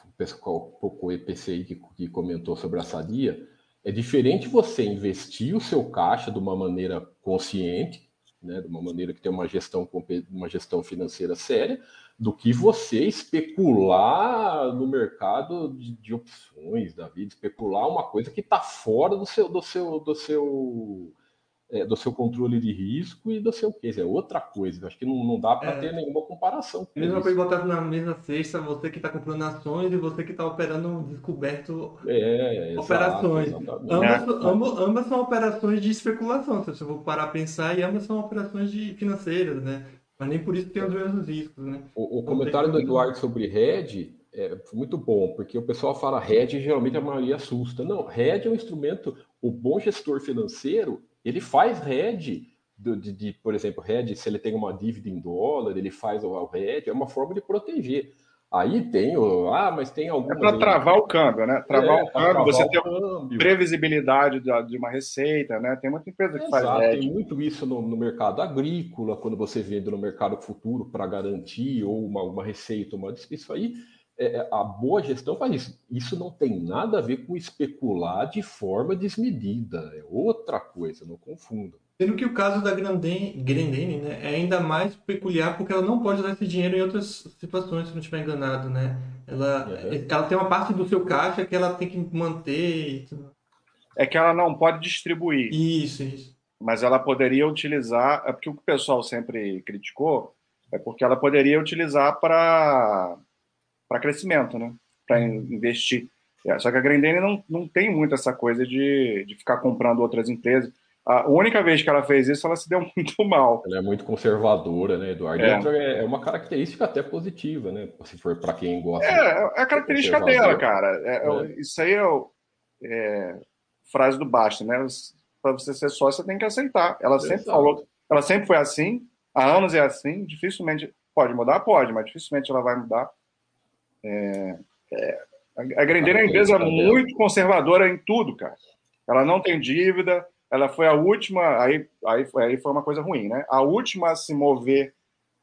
S2: o pessoal, o EPCI que, que comentou sobre a Sadia, é diferente você investir o seu caixa de uma maneira consciente, né, de uma maneira que tem uma gestão, uma gestão financeira séria, do que você especular no mercado de, de opções da vida, especular uma coisa que está fora do seu, do seu, do seu é, do seu controle de risco e do seu quê? É outra coisa. Acho que não, não dá para é. ter nenhuma comparação.
S1: Mesma coisa botar na mesma cesta, você que está comprando ações e você que está operando descoberto
S2: é,
S1: operações. Exato, ambas, ambas, ambas, são operações de especulação, se você for parar a pensar, e ambas são operações de financeiras, né? Mas nem por isso tem os mesmos riscos, né?
S2: O, o comentário do Eduardo sobre RED é muito bom, porque o pessoal fala RED e geralmente a maioria assusta. Não, RED é um instrumento, o bom gestor financeiro ele faz RED, de, de, de, por exemplo, RED, se ele tem uma dívida em dólar, ele faz o RED, é uma forma de proteger. Aí tem o. Ah, mas tem algum.
S3: É para travar o câmbio, né? Travar é, o câmbio, você ter câmbio. previsibilidade de uma receita, né? Tem muita empresa que Exato, faz. RED.
S2: Tem muito isso no, no, mercado agrícola, quando você vende no mercado futuro para garantir ou uma, uma receita, uma, isso aí é, é, a boa gestão faz isso. Isso não tem nada a ver com especular de forma desmedida. É outra coisa, não confunda.
S1: Sendo que o caso da Grandene né, é ainda mais peculiar porque ela não pode usar esse dinheiro em outras situações, se não estiver enganado. Né? Ela, uhum. ela tem uma parte do seu caixa que ela tem que manter.
S3: É que ela não pode distribuir.
S1: Isso, isso.
S3: Mas ela poderia utilizar. É porque o que o pessoal sempre criticou é porque ela poderia utilizar para para crescimento, né? Para investir. É, só que a Grendene não, não tem muito essa coisa de, de ficar comprando outras empresas. A única vez que ela fez isso, ela se deu muito mal.
S2: Ela é muito conservadora, né, Eduardo? É, é uma característica até positiva, né? Se for para quem gosta.
S3: É, é a característica dela, cara. É, é, isso aí é, é, frase do Basta, né? Para você ser sócio, você tem que aceitar. Ela Exato. sempre falou, ela sempre foi assim, há anos é assim, dificilmente pode mudar, pode, mas dificilmente ela vai mudar. É, é, A Grendene é uma empresa muito conservadora em tudo, cara. Ela não tem dívida, ela foi a última, aí, aí, aí foi uma coisa ruim, né? A última a se mover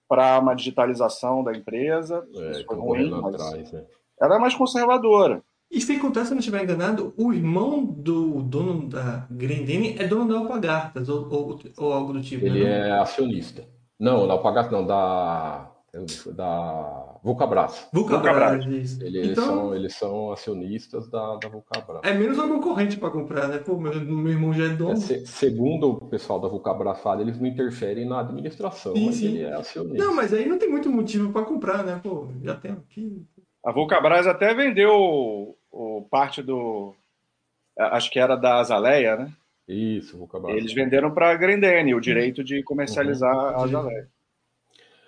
S3: para uma digitalização da empresa.
S2: É, foi ruim, atrás, né?
S3: Ela é mais conservadora.
S1: E se acontece, se eu não estiver enganado, o irmão do dono da Grendene é dono da Alpagartas, ou, ou, ou algo do tipo.
S2: Ele né? é acionista. Não, da Alpagartas não, da da Vulcabras.
S1: Vulcabras, isso.
S2: Eles, então, são, eles são acionistas da, da Vulcabras.
S1: É menos uma concorrente para comprar, né? Pô, meu, meu irmão já é dono. É,
S2: se, segundo o pessoal da Vulcabras fala, eles não interferem na administração, sim, mas sim. ele é acionista.
S1: Não, mas aí não tem muito motivo para comprar, né? Pô, já tem aqui.
S3: A Vulcabras até vendeu o, o parte do. Acho que era da Azaleia, né?
S2: Isso, Vulcabras.
S3: Eles venderam para a Grendene o direito de comercializar uhum. a Azaleia.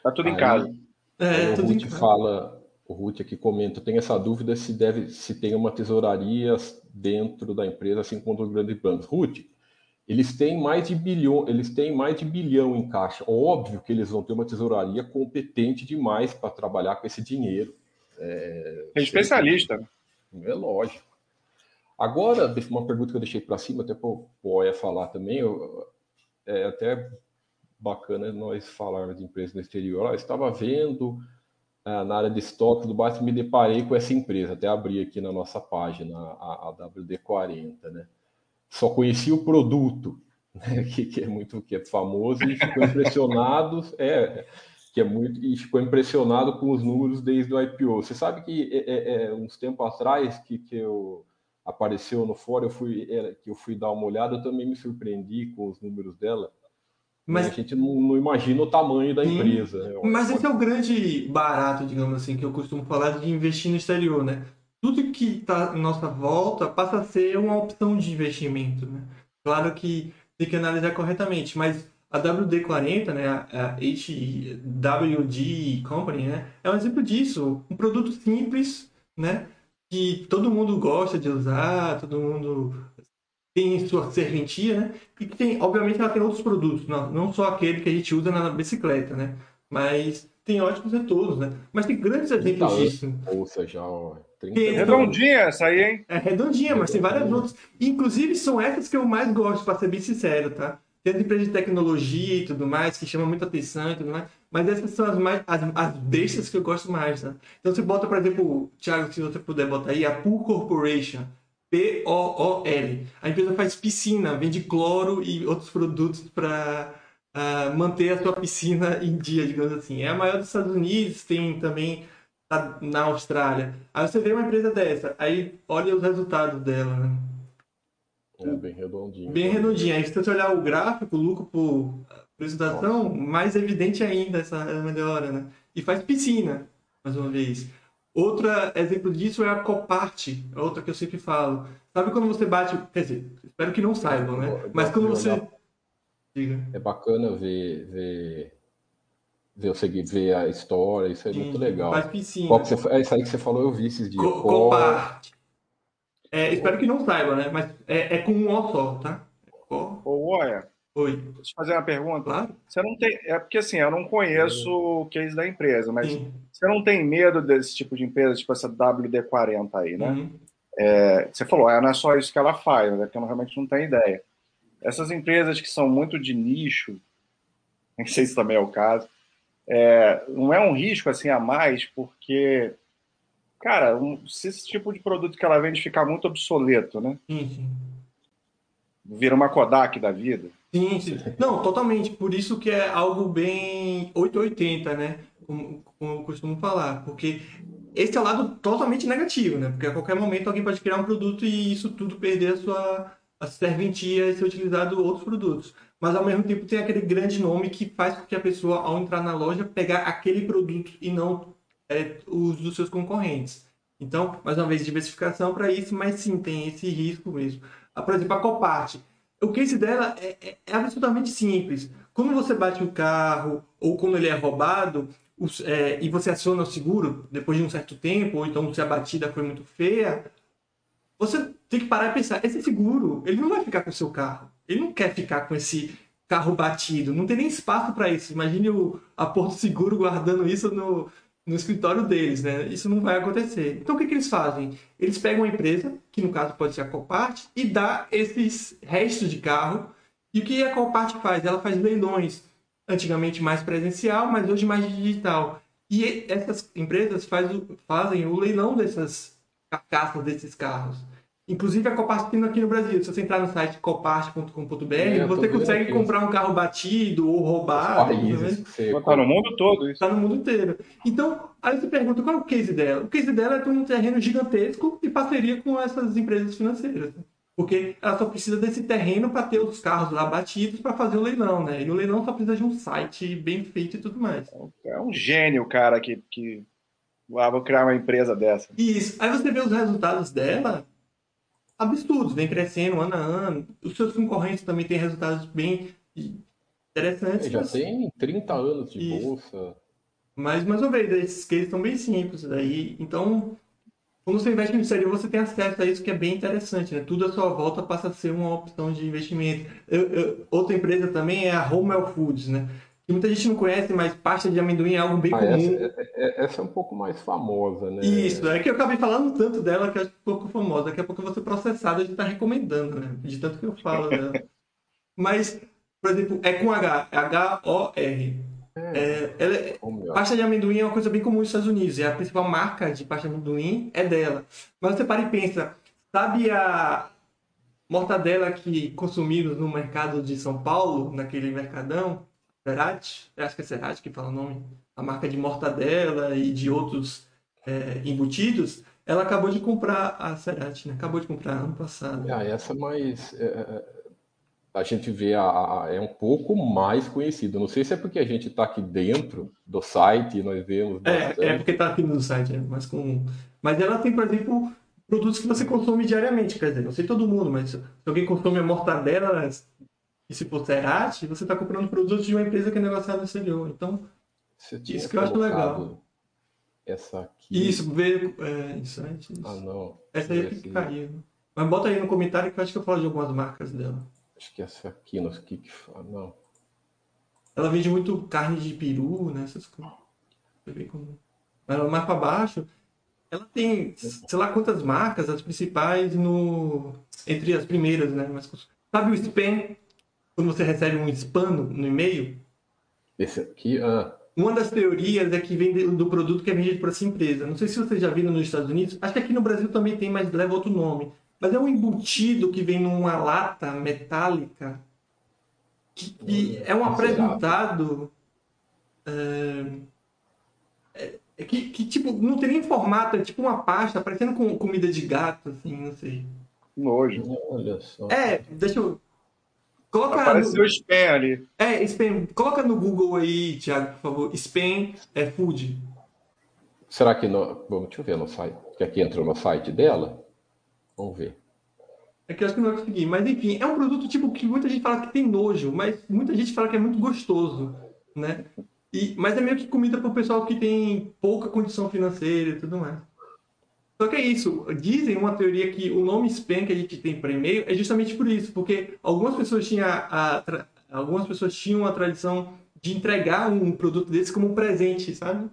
S3: Tá tudo em casa.
S2: É, o tudo Ruth em casa. fala, o Ruth aqui comenta, tem essa dúvida se deve se tem uma tesouraria dentro da empresa, assim como os grandes bancos. Ruth, eles têm mais de bilhão, eles têm mais de bilhão em caixa. Óbvio que eles vão ter uma tesouraria competente demais para trabalhar com esse dinheiro.
S3: É, é especialista.
S2: É lógico. Agora, uma pergunta que eu deixei para cima, até para o Oia falar também, eu, é até bacana nós falarmos de empresas no exterior. Eu estava vendo ah, na área de estoque do Basta, me deparei com essa empresa, até abri aqui na nossa página, a, a WD40, né? Só conheci o produto, né? que, que, é muito que é famoso e ficou impressionado, é, que é muito e ficou impressionado com os números desde o IPO. Você sabe que é, é, é uns tempos atrás que, que eu apareceu no fórum, eu fui, que eu fui dar uma olhada, eu também me surpreendi com os números dela. Mas a gente não, não imagina o tamanho da empresa. Né?
S1: Mas esse é o grande barato, digamos assim, que eu costumo falar de investir no exterior, né? Tudo que está à nossa volta passa a ser uma opção de investimento, né? Claro que tem que analisar corretamente, mas a WD-40, né, a HWD Company, né, é um exemplo disso. Um produto simples, né, que todo mundo gosta de usar, todo mundo tem sua serventia, né? E que tem, obviamente, ela tem outros produtos, não, não só aquele que a gente usa na bicicleta, né? Mas tem ótimos retornos, né? Mas tem grandes exemplos disso.
S2: Ouça já, ó.
S3: É redondinha essa aí, hein?
S1: É redondinha, mas tem várias outras. Inclusive, são essas que eu mais gosto, para ser bem sincero, tá? Tem as empresas de tecnologia e tudo mais, que chamam muita atenção e tudo mais. Mas essas são as mais as, as bestas que eu gosto mais, tá? Então você bota, por exemplo, Thiago, se você puder botar aí, a Pool Corporation. P-O-O-L. A empresa faz piscina, vende cloro e outros produtos para uh, ah, manter a sua piscina em dia, digamos assim. É a maior dos Estados Unidos, tem também na Austrália. Aí você vê uma empresa dessa, aí olha os resultados dela, né?
S2: É bem redondinho.
S1: Bem redondinho. Aí se você olhar o gráfico, o lucro por apresentação, mais evidente ainda essa melhora, né? E faz piscina, mais uma vez. Outro exemplo disso é a coparte, outra que eu sempre falo. Sabe quando você bate. Quer dizer, espero que não saibam, né? Mas quando você.
S2: Diga. É bacana ver, ver, ver, seguir, ver a história, isso é Sim, muito legal.
S1: Faz piscina.
S2: Qual que você, é isso aí que você falou, eu vi esses dias.
S1: Co coparte. É, espero que não saibam, né? Mas é, é com um O só, tá?
S3: Ô, olha.
S1: Oi.
S3: Deixa eu te fazer uma pergunta.
S1: Claro.
S3: Você não tem. É porque assim, eu não conheço o case da empresa, mas Sim. você não tem medo desse tipo de empresa, tipo essa WD-40 aí, né? Uhum. É, você falou, é, não é só isso que ela faz, né? Que eu realmente não tenho ideia. Essas empresas que são muito de nicho, não sei se também é o caso, é, não é um risco assim a mais, porque, cara, um, se esse tipo de produto que ela vende ficar muito obsoleto, né?
S1: Uhum.
S3: Vira uma Kodak da vida.
S1: Sim, sim. Não, totalmente. Por isso que é algo bem 880, né? Como, como eu costumo falar. Porque esse é o lado totalmente negativo, né? Porque a qualquer momento alguém pode criar um produto e isso tudo perder a sua a serventia e ser utilizado outros produtos. Mas ao mesmo tempo tem aquele grande nome que faz com que a pessoa, ao entrar na loja, pegar aquele produto e não é, os dos seus concorrentes. Então, mais uma vez, diversificação para isso, mas sim, tem esse risco mesmo. Ah, por exemplo, a Copart o case dela é, é, é, absolutamente simples. Quando você bate o carro ou quando ele é roubado os, é, e você aciona o seguro depois de um certo tempo, ou então se a batida foi muito feia, você tem que parar e pensar: esse seguro, ele não vai ficar com o seu carro. Ele não quer ficar com esse carro batido. Não tem nem espaço para isso. Imagine o, a Porto Seguro guardando isso no, no escritório deles, né? Isso não vai acontecer. Então o que, que eles fazem? Eles pegam uma empresa, que no caso pode ser a Copart, e dá esses restos de carro. E o que a Copart faz? Ela faz leilões, antigamente mais presencial, mas hoje mais digital. E essas empresas faz, fazem o leilão dessas carcaças desses carros. Inclusive a Copart tem aqui no Brasil. Se você entrar no site copart.com.br, é, você consegue aqui. comprar um carro batido ou roubado.
S3: Está no mundo todo isso.
S1: Está no mundo inteiro. Então, aí você pergunta qual é o case dela? O case dela é ter um terreno gigantesco e parceria com essas empresas financeiras. Porque ela só precisa desse terreno para ter os carros lá batidos para fazer o leilão, né? E o leilão só precisa de um site bem feito e tudo mais.
S3: É um gênio, cara, que, que... Ah, vou criar uma empresa dessa.
S1: Isso. Aí você vê os resultados dela, absurdos, vem crescendo ano a ano. Os seus concorrentes também têm resultados bem interessantes.
S2: É, já mas... tem 30 anos de Isso. bolsa.
S1: Mas, mais uma vez, esses cases são bem simples. Daí, então, quando você investe no exterior, você tem acesso a isso que é bem interessante. Né? Tudo à sua volta passa a ser uma opção de investimento. Eu, eu, outra empresa também é a Homel Foods, né? Que muita gente não conhece, mas pasta de amendoim é algo bem ah, comum.
S2: Essa, é, é, essa, é um pouco mais famosa, né?
S1: Isso, é que eu acabei falando tanto dela que é um pouco famosa. Daqui a pouco eu vou ser processado de estar recomendando, né? De tanto que eu falo dela. mas, por exemplo, é com H, é H-O-R. É, ela é, pasta de amendoim é uma coisa bem comum nos Estados Unidos. E a principal marca de pasta de amendoim é dela. Mas você para e pensa, sabe a mortadela que consumimos no mercado de São Paulo, naquele mercadão? Cerati, acho que é Cerati que fala o nome, a marca de mortadela e de outros é, embutidos, ela acabou de comprar a Cerati, né? Acabou de comprar ano passado.
S2: Ah, essa mais é, é, a gente vê a, a, é um pouco mais conhecida. Não sei se é porque a gente está aqui dentro do site e nós vemos.
S1: É, é porque está aqui no site, é, mas com. Mas ela tem, por exemplo, produtos que você consome diariamente. Quer dizer, não sei todo mundo, mas se alguém consome a mortadela e se for Cerati, você está comprando produtos de uma empresa que é negociada no exterior. Então, isso que eu acho legal.
S2: Essa aqui.
S1: Isso, veio. É, isso, é, isso.
S2: Ah, não.
S1: Essa aí é que caiu. Mas bota aí no comentário que eu acho que eu falo de algumas marcas dela.
S2: Acho que essa aqui, não sei o que que fala. Não.
S1: Ela vende muito carne de peru, né? Essas coisas. Ela mais para baixo. Ela tem, sei lá quantas marcas, as principais no. Entre as primeiras, né? Mas, sabe o Spam? Quando você recebe um spam no, e-mail.
S2: Esse aqui, ah.
S1: Uma das teorias é que vem do produto que é vendido por essa empresa. Não sei se vocês já viram nos Estados Unidos. Acho que aqui no Brasil também tem, mas leva outro nome. Mas é um embutido que vem numa lata metálica que, que é um apresentado é, é, que, que, tipo não tem nem formato, é tipo uma pasta parecendo com comida de gato, assim, não sei.
S3: Nojo.
S2: Olha só.
S1: É, deixa eu
S3: Coloca Apareceu no... spam ali.
S1: É, spam. Coloca no Google aí, Thiago, por favor. Spam é food.
S2: Será que no... Bom, deixa eu ver no site. Que aqui entrou no site dela. Vamos ver.
S1: É que eu acho que não vai conseguir. Mas enfim, é um produto tipo que muita gente fala que tem nojo, mas muita gente fala que é muito gostoso, né? E, mas é meio que comida para o pessoal que tem pouca condição financeira e tudo mais. Só que é isso. Dizem uma teoria que o nome spam que a gente tem para e-mail é justamente por isso, porque algumas pessoas tinham a, algumas pessoas tinham a tradição de entregar um produto desse como um presente, sabe?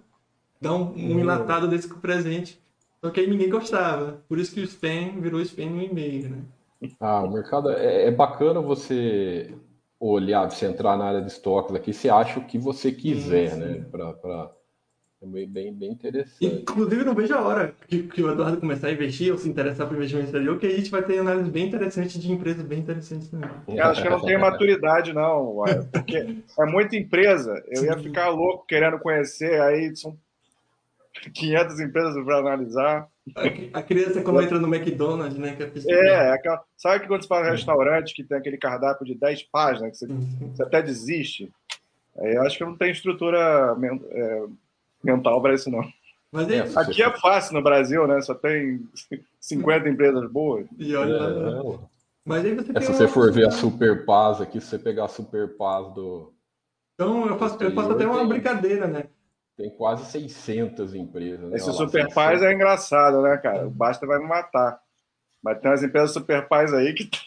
S1: Dar um, um uhum. enlatado desse como presente. Só que aí ninguém gostava. Por isso que o spam virou spam no e-mail, né?
S2: Ah, o mercado é, é bacana você olhar, você entrar na área de estoques aqui, você acha o que você quiser, sim, sim. né? Pra, é bem, bem interessante.
S1: Inclusive, não vejo a hora que, que, o Eduardo começar a investir ou se interessar por investimento exterior, que a gente vai ter análise bem interessante de empresas bem interessantes também.
S3: Eu acho que eu não tenho maturidade, não, porque é muita empresa. Eu ia ficar louco querendo conhecer, aí são 500 empresas para analisar.
S1: A, criança, quando entra no McDonald's, né?
S3: Que é, é aquela, sabe que quando você fala em restaurante que tem aquele cardápio de 10 páginas, que você, você até desiste? Eu acho que não tem estrutura. É, mental para isso, não. Mas é, Aqui é fácil no Brasil, né? Só tem 50 empresas boas.
S1: E olha lá. É,
S2: Mas aí você é, se você for ver a Super Paz aqui, se você pegar a Super Paz do.
S1: Então, eu faço, eu faço até uma tem, brincadeira, né?
S2: Tem quase 600 empresas. Né?
S3: Esse Super Paz é engraçado, né, cara? O Basta vai me matar. Mas tem umas empresas Super Paz aí que.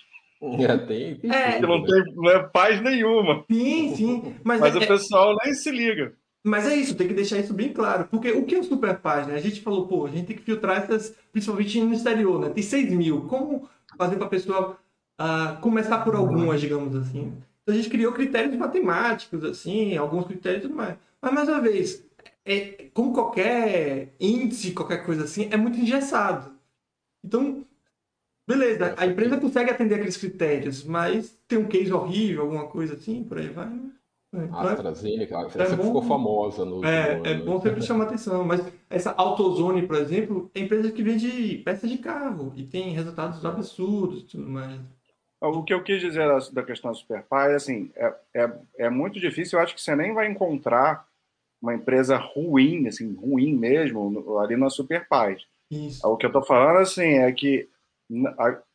S2: É, tem, tem
S3: é, que não, tem, não é paz nenhuma.
S1: Sim, sim.
S3: Mas, mas é, o pessoal nem se liga.
S1: Mas é isso, tem que deixar isso bem claro. Porque o que é o superpaz, né? A gente falou, pô, a gente tem que filtrar essas, principalmente no exterior, né? Tem 6 mil. Como fazer para a pessoa uh, começar por algumas, digamos assim? Então a gente criou critérios matemáticos, assim, alguns critérios e tudo mais. Mas, mais uma vez, é, como qualquer índice, qualquer coisa assim, é muito engessado. Então, beleza, a empresa consegue atender aqueles critérios, mas tem um case horrível, alguma coisa assim, por aí vai. Né?
S2: É, então a AstraZeneca, é, essa bom, ficou famosa no
S1: É, é bom sempre chamar atenção, mas essa AutoZone, por exemplo, é empresa que vende peças de carro e tem resultados absurdos e tudo mais.
S3: O que eu quis dizer da, questão do SuperPay, assim, é, é, é muito difícil, eu acho que você nem vai encontrar uma empresa ruim, assim, ruim mesmo, ali na SuperPay. Isso. O que eu estou falando, assim, é que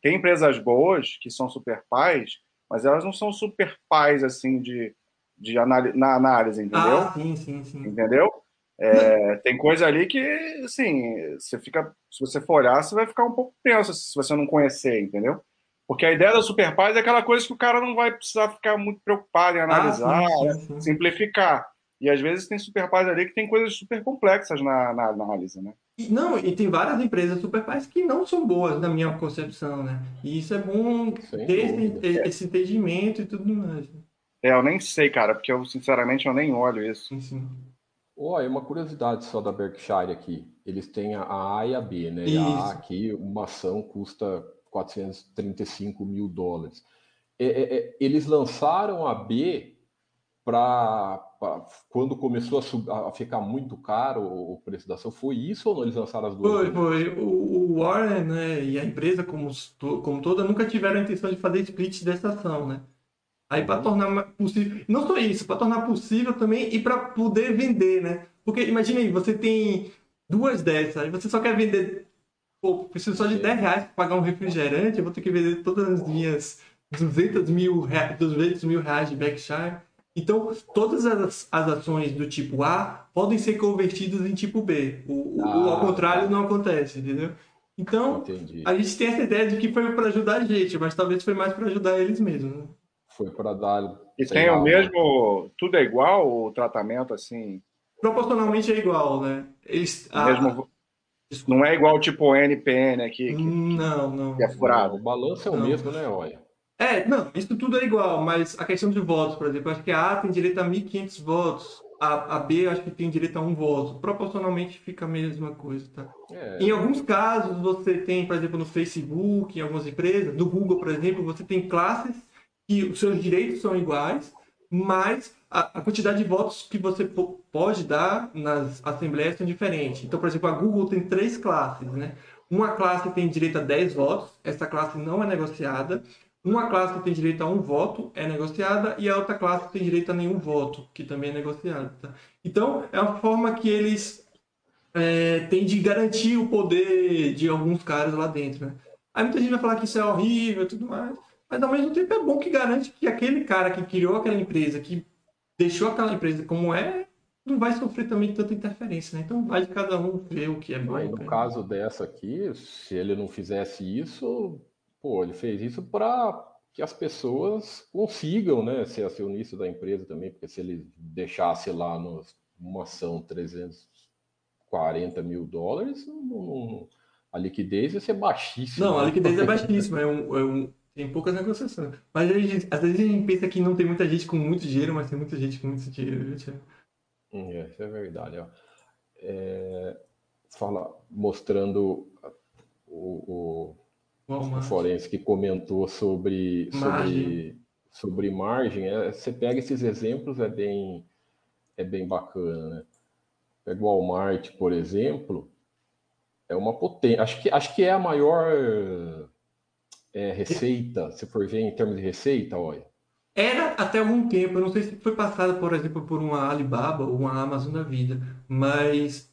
S3: tem empresas boas que são SuperPays, mas elas não são SuperPays, assim, de de análise, na análise, entendeu?
S1: Ah, sim, sim, sim.
S3: Entendeu? É, tem coisa ali que, assim, você fica, se você for olhar, você vai ficar um pouco tenso se você não conhecer, entendeu? Porque a ideia da Super Paz é aquela coisa que o cara não vai precisar ficar muito preocupado em analisar, ah, sim, sim, sim. simplificar. E às vezes tem Super Paz ali que tem coisas super complexas na, na análise, né?
S1: Não, e tem várias empresas Super Paz que não são boas, na minha concepção, né? E isso é bom Sem ter esse, esse, entendimento e tudo mais. Né?
S3: É, eu nem sei, cara, porque eu, sinceramente, eu nem olho isso. Sim, sim.
S2: Olha, uma curiosidade só da Berkshire aqui. Eles têm a A e a B, né? E a A aqui, uma ação custa 435 mil dólares. É, é, é, eles lançaram a B para quando começou a, sub, a, ficar muito caro o preço da ação. Foi isso ou não? Eles lançaram as duas?
S1: Foi, foi. O, o Warren né, e a empresa como, como toda nunca tiveram a intenção de fazer split dessa ação, né? Aí para tornar possível, não só isso, para tornar possível também e para poder vender, né? Porque imagine aí, você tem duas dessas, aí você só quer vender, pô, preciso só de 10 reais para pagar um refrigerante, eu vou ter que vender todas as minhas 200 mil, 200 mil reais de Berkshire. Então, todas as, as ações do tipo A podem ser convertidas em tipo B. O, ah, o ao contrário tá. não acontece, entendeu? Então, Entendi. a gente tem essa ideia de que foi para ajudar a gente, mas talvez foi mais para ajudar eles mesmos. Né?
S2: Foi para dar.
S3: E tem lá, o mesmo. Tudo é igual o tratamento assim?
S1: Proporcionalmente é igual, né? Eles,
S3: mesmo, não é igual tipo NPN aqui. Que,
S1: não, não.
S3: Que é furado.
S2: O balanço é o não. mesmo, né, olha?
S1: É, não, isso tudo é igual, mas a questão de votos, por exemplo, acho que a A tem direito a 1.500 votos, a, a B acho que tem direito a um voto. Proporcionalmente fica a mesma coisa, tá? É. Em alguns casos, você tem, por exemplo, no Facebook, em algumas empresas, no Google, por exemplo, você tem classes que os seus direitos são iguais, mas a, a quantidade de votos que você pode dar nas assembleias são diferentes. Então, por exemplo, a Google tem três classes, né? Uma classe tem direito a 10 votos, essa classe não é negociada. Uma classe tem direito a um voto, é negociada, e a outra classe tem direito a nenhum voto, que também é negociado. Tá? Então, é uma forma que eles é, têm de garantir o poder de alguns caras lá dentro. Né? Aí muita gente vai falar que isso é horrível e tudo mais. Mas ao mesmo tempo é bom que garante que aquele cara que criou aquela empresa, que deixou aquela empresa como é, não vai sofrer também tanta interferência, né? Então vai de cada um ver o que é bom. Aí,
S2: no caso dessa aqui, se ele não fizesse isso, pô, ele fez isso para que as pessoas consigam, né, ser acionista da empresa também, porque se ele deixasse lá numa ação 340 mil dólares, não, não, a liquidez ia ser baixíssima.
S1: Não, a liquidez é baixíssima, é um, é um tem poucas negociações. Mas gente, às vezes a gente pensa que não tem muita gente com muito dinheiro, mas tem muita gente com muito dinheiro,
S2: hum, é, isso é verdade. Ó. É, fala, mostrando o, o, o forense que comentou sobre margem. sobre, sobre margem. É, você pega esses exemplos, é bem, é bem bacana. Né? Pega o Walmart, por exemplo, é uma potência. Acho que, acho que é a maior é, receita, se for ver em termos de receita, olha.
S1: Era até algum tempo, eu não sei se foi passada, por exemplo, por uma Alibaba ou uma Amazon da vida, mas,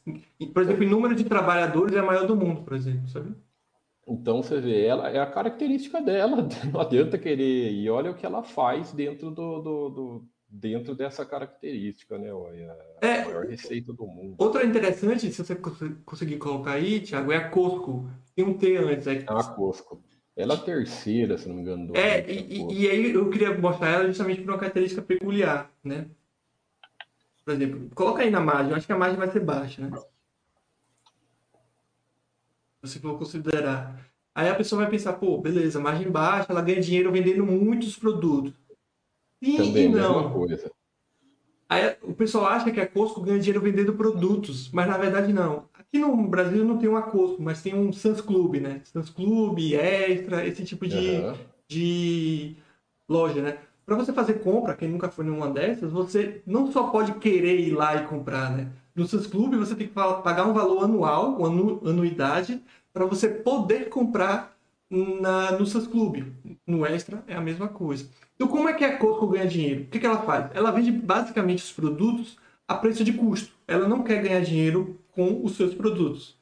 S1: por exemplo, em número de trabalhadores é a maior do mundo, por exemplo, sabe?
S2: Então você vê, ela é a característica dela, não adianta querer, e olha o que ela faz dentro do, do, do dentro dessa característica, né? Olha, a é, maior receita do mundo.
S1: Outra interessante, se você conseguir colocar aí, Thiago, é a Costco. Tem um T antes. É...
S2: A Costco. Ela é a terceira, se não me engano.
S1: Do é, e, e, aí eu queria mostrar ela justamente por uma característica peculiar, né? por exemplo, coloca aí na margem, eu acho que a margem vai ser baixa, né? Se for considerar. Aí a pessoa vai pensar, pô, beleza, margem baixa, ela ganha dinheiro vendendo muitos produtos.
S2: Sim Também e não.
S1: Aí o pessoal acha que a Costco ganha dinheiro vendendo produtos, mas na verdade não. Aqui no Brasil não tem uma Costco, mas tem um Sans Club, né? Sans Club, Extra, esse tipo de, uhum. de loja, né? Para você fazer compra, quem nunca foi numa dessas, você não só pode querer ir lá e comprar, né? No Sans Club você tem que pagar um valor anual, uma anu anuidade, para você poder comprar na, no Sans Club. No Extra é a mesma coisa. Então, como é que a Costco ganha dinheiro? O que, que ela faz? Ela vende basicamente os produtos a preço de custo. Ela não quer ganhar dinheiro com os seus produtos.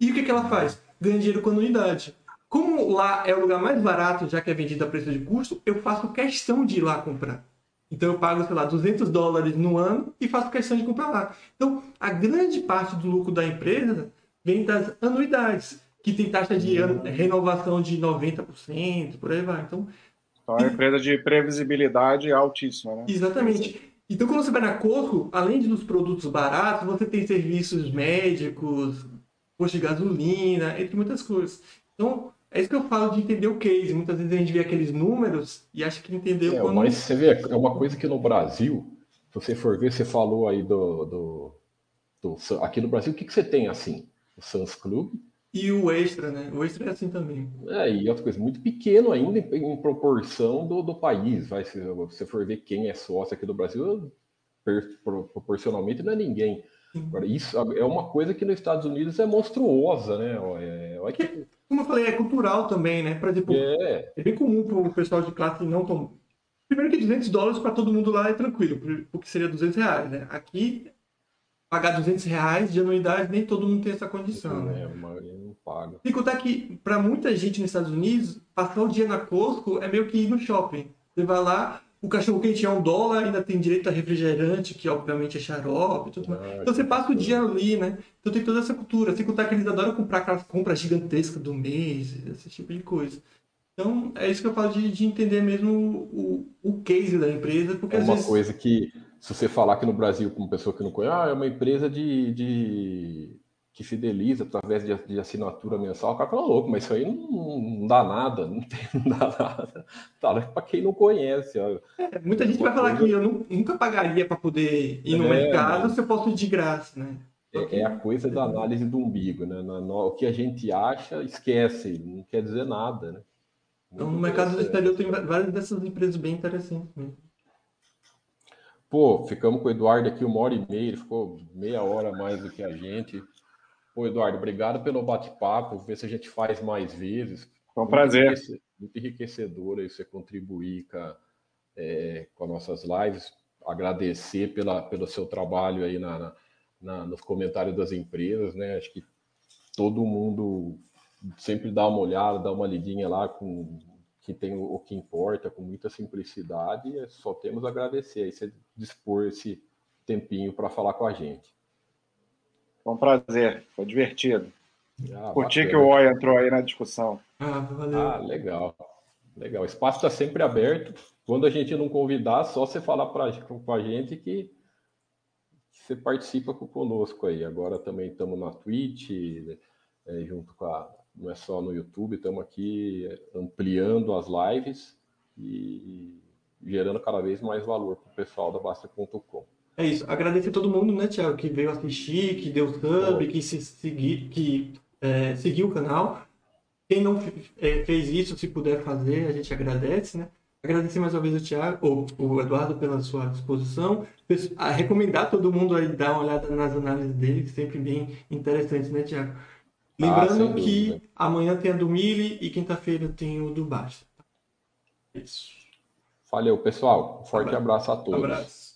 S1: E o que, que ela faz? Ganha dinheiro com anuidade. Como lá é o lugar mais barato, já que é vendido a preço de custo, eu faço questão de ir lá comprar. Então eu pago, sei lá, 200 dólares no ano e faço questão de comprar lá. Então, a grande parte do lucro da empresa vem das anuidades, que tem taxa de renovação de 90%, por aí vai. Então,
S3: então, é uma empresa de previsibilidade altíssima, né?
S1: Exatamente. Então, quando você vai na Costco, além dos produtos baratos, você tem serviços médicos, posto de gasolina, entre muitas coisas. Então, é isso que eu falo de entender o case. Muitas vezes a gente vê aqueles números e acha que entendeu
S2: é, quando... Mas você vê, é uma coisa que no Brasil, se você for ver, você falou aí do... do, do aqui no Brasil, o que, que você tem assim? O Sans Club,
S1: e o extra, né? O extra é assim também.
S2: É, e outra coisa, muito pequeno ainda em, proporção do, do país. Vai, se você for ver quem é sócio aqui do Brasil, per, proporcionalmente não é ninguém. Agora, isso é uma coisa que nos Estados Unidos é monstruosa, né? É, é,
S1: que... Como eu falei, é cultural também, né? Por exemplo, é, é bem comum para o pessoal de classe não tão. Primeiro que 200 dólares para todo mundo lá é tranquilo, porque seria 200 reais, né? Aqui, pagar 200 reais de anuidade, nem todo mundo tem essa condição.
S2: É, né? não paga.
S1: Sem contar que, para muita gente nos Estados Unidos, passar o dia na Costco é meio que ir no shopping. Você vai lá, o cachorro quente é um dólar, ainda tem direito a refrigerante, que obviamente é xarope tudo mais. Ah, então você passa o dia ali, né? Então tem toda essa cultura. Sem contar que eles adoram comprar aquelas compras gigantescas do mês, esse tipo de coisa. Então é isso que eu falo de, de entender mesmo o, o case da empresa. Porque
S2: é uma
S1: vezes...
S2: coisa que, se você falar aqui no Brasil com uma pessoa que não conhece, ah, é uma empresa de, de que fideliza através de, de, assinatura mensal, o cara fala louco, mas isso aí não, não dá nada, não, tem, não dá nada. Tá, para quem não conhece.
S1: É, muita gente vai falar que eu nunca pagaria para poder ir no é, mercado mas... se eu posso ir de graça, né?
S2: É, é, a coisa da análise do umbigo, né? No, no, o que a gente acha, esquece, não quer dizer nada, né?
S1: Então, no mercado do exterior tem várias dessas empresas bem interessantes mesmo.
S2: Pô, ficamos com o Eduardo aqui uma hora e meia, ele ficou meia hora mais do que a gente. Pô, Eduardo, obrigado pelo bate-papo. Ver se a gente faz mais vezes.
S3: Foi um prazer.
S2: muito enriquecedor aí você contribuir com, é, com as nossas lives. Agradecer pela, pelo seu trabalho aí na, na, nos comentários das empresas, né? Acho que todo mundo sempre dá uma olhada, dá uma lidinha lá com que tem o, o que importa, com muita simplicidade. Só temos a agradecer aí você dispor esse tempinho para falar com a gente.
S3: Foi um prazer, foi divertido. Ah, Curti bacana. que o Oi entrou aí na discussão.
S2: Ah, valeu. Ah, legal. Legal. O espaço está sempre aberto. Quando a gente não convidar, só você falar para a gente que você participa conosco aí. Agora também estamos na Twitch, é, junto com a. Não é só no YouTube, estamos aqui ampliando as lives e gerando cada vez mais valor para o pessoal da Basta.com.
S1: É isso. Agradecer a todo mundo, né, Tiago, que veio assistir, que deu sub, que se seguir, que é, seguiu o canal. Quem não é, fez isso, se puder fazer, a gente agradece, né? Agradecer mais uma vez o Thiago, ou o Eduardo pela sua disposição. A recomendar todo mundo aí dar uma olhada nas análises dele, que sempre bem interessantes, né, Tiago? Lembrando ah, que amanhã tem a do Mili e quinta-feira tem o do Basta.
S2: Isso. Valeu, pessoal. Um forte abraço, abraço a todos. Abraço.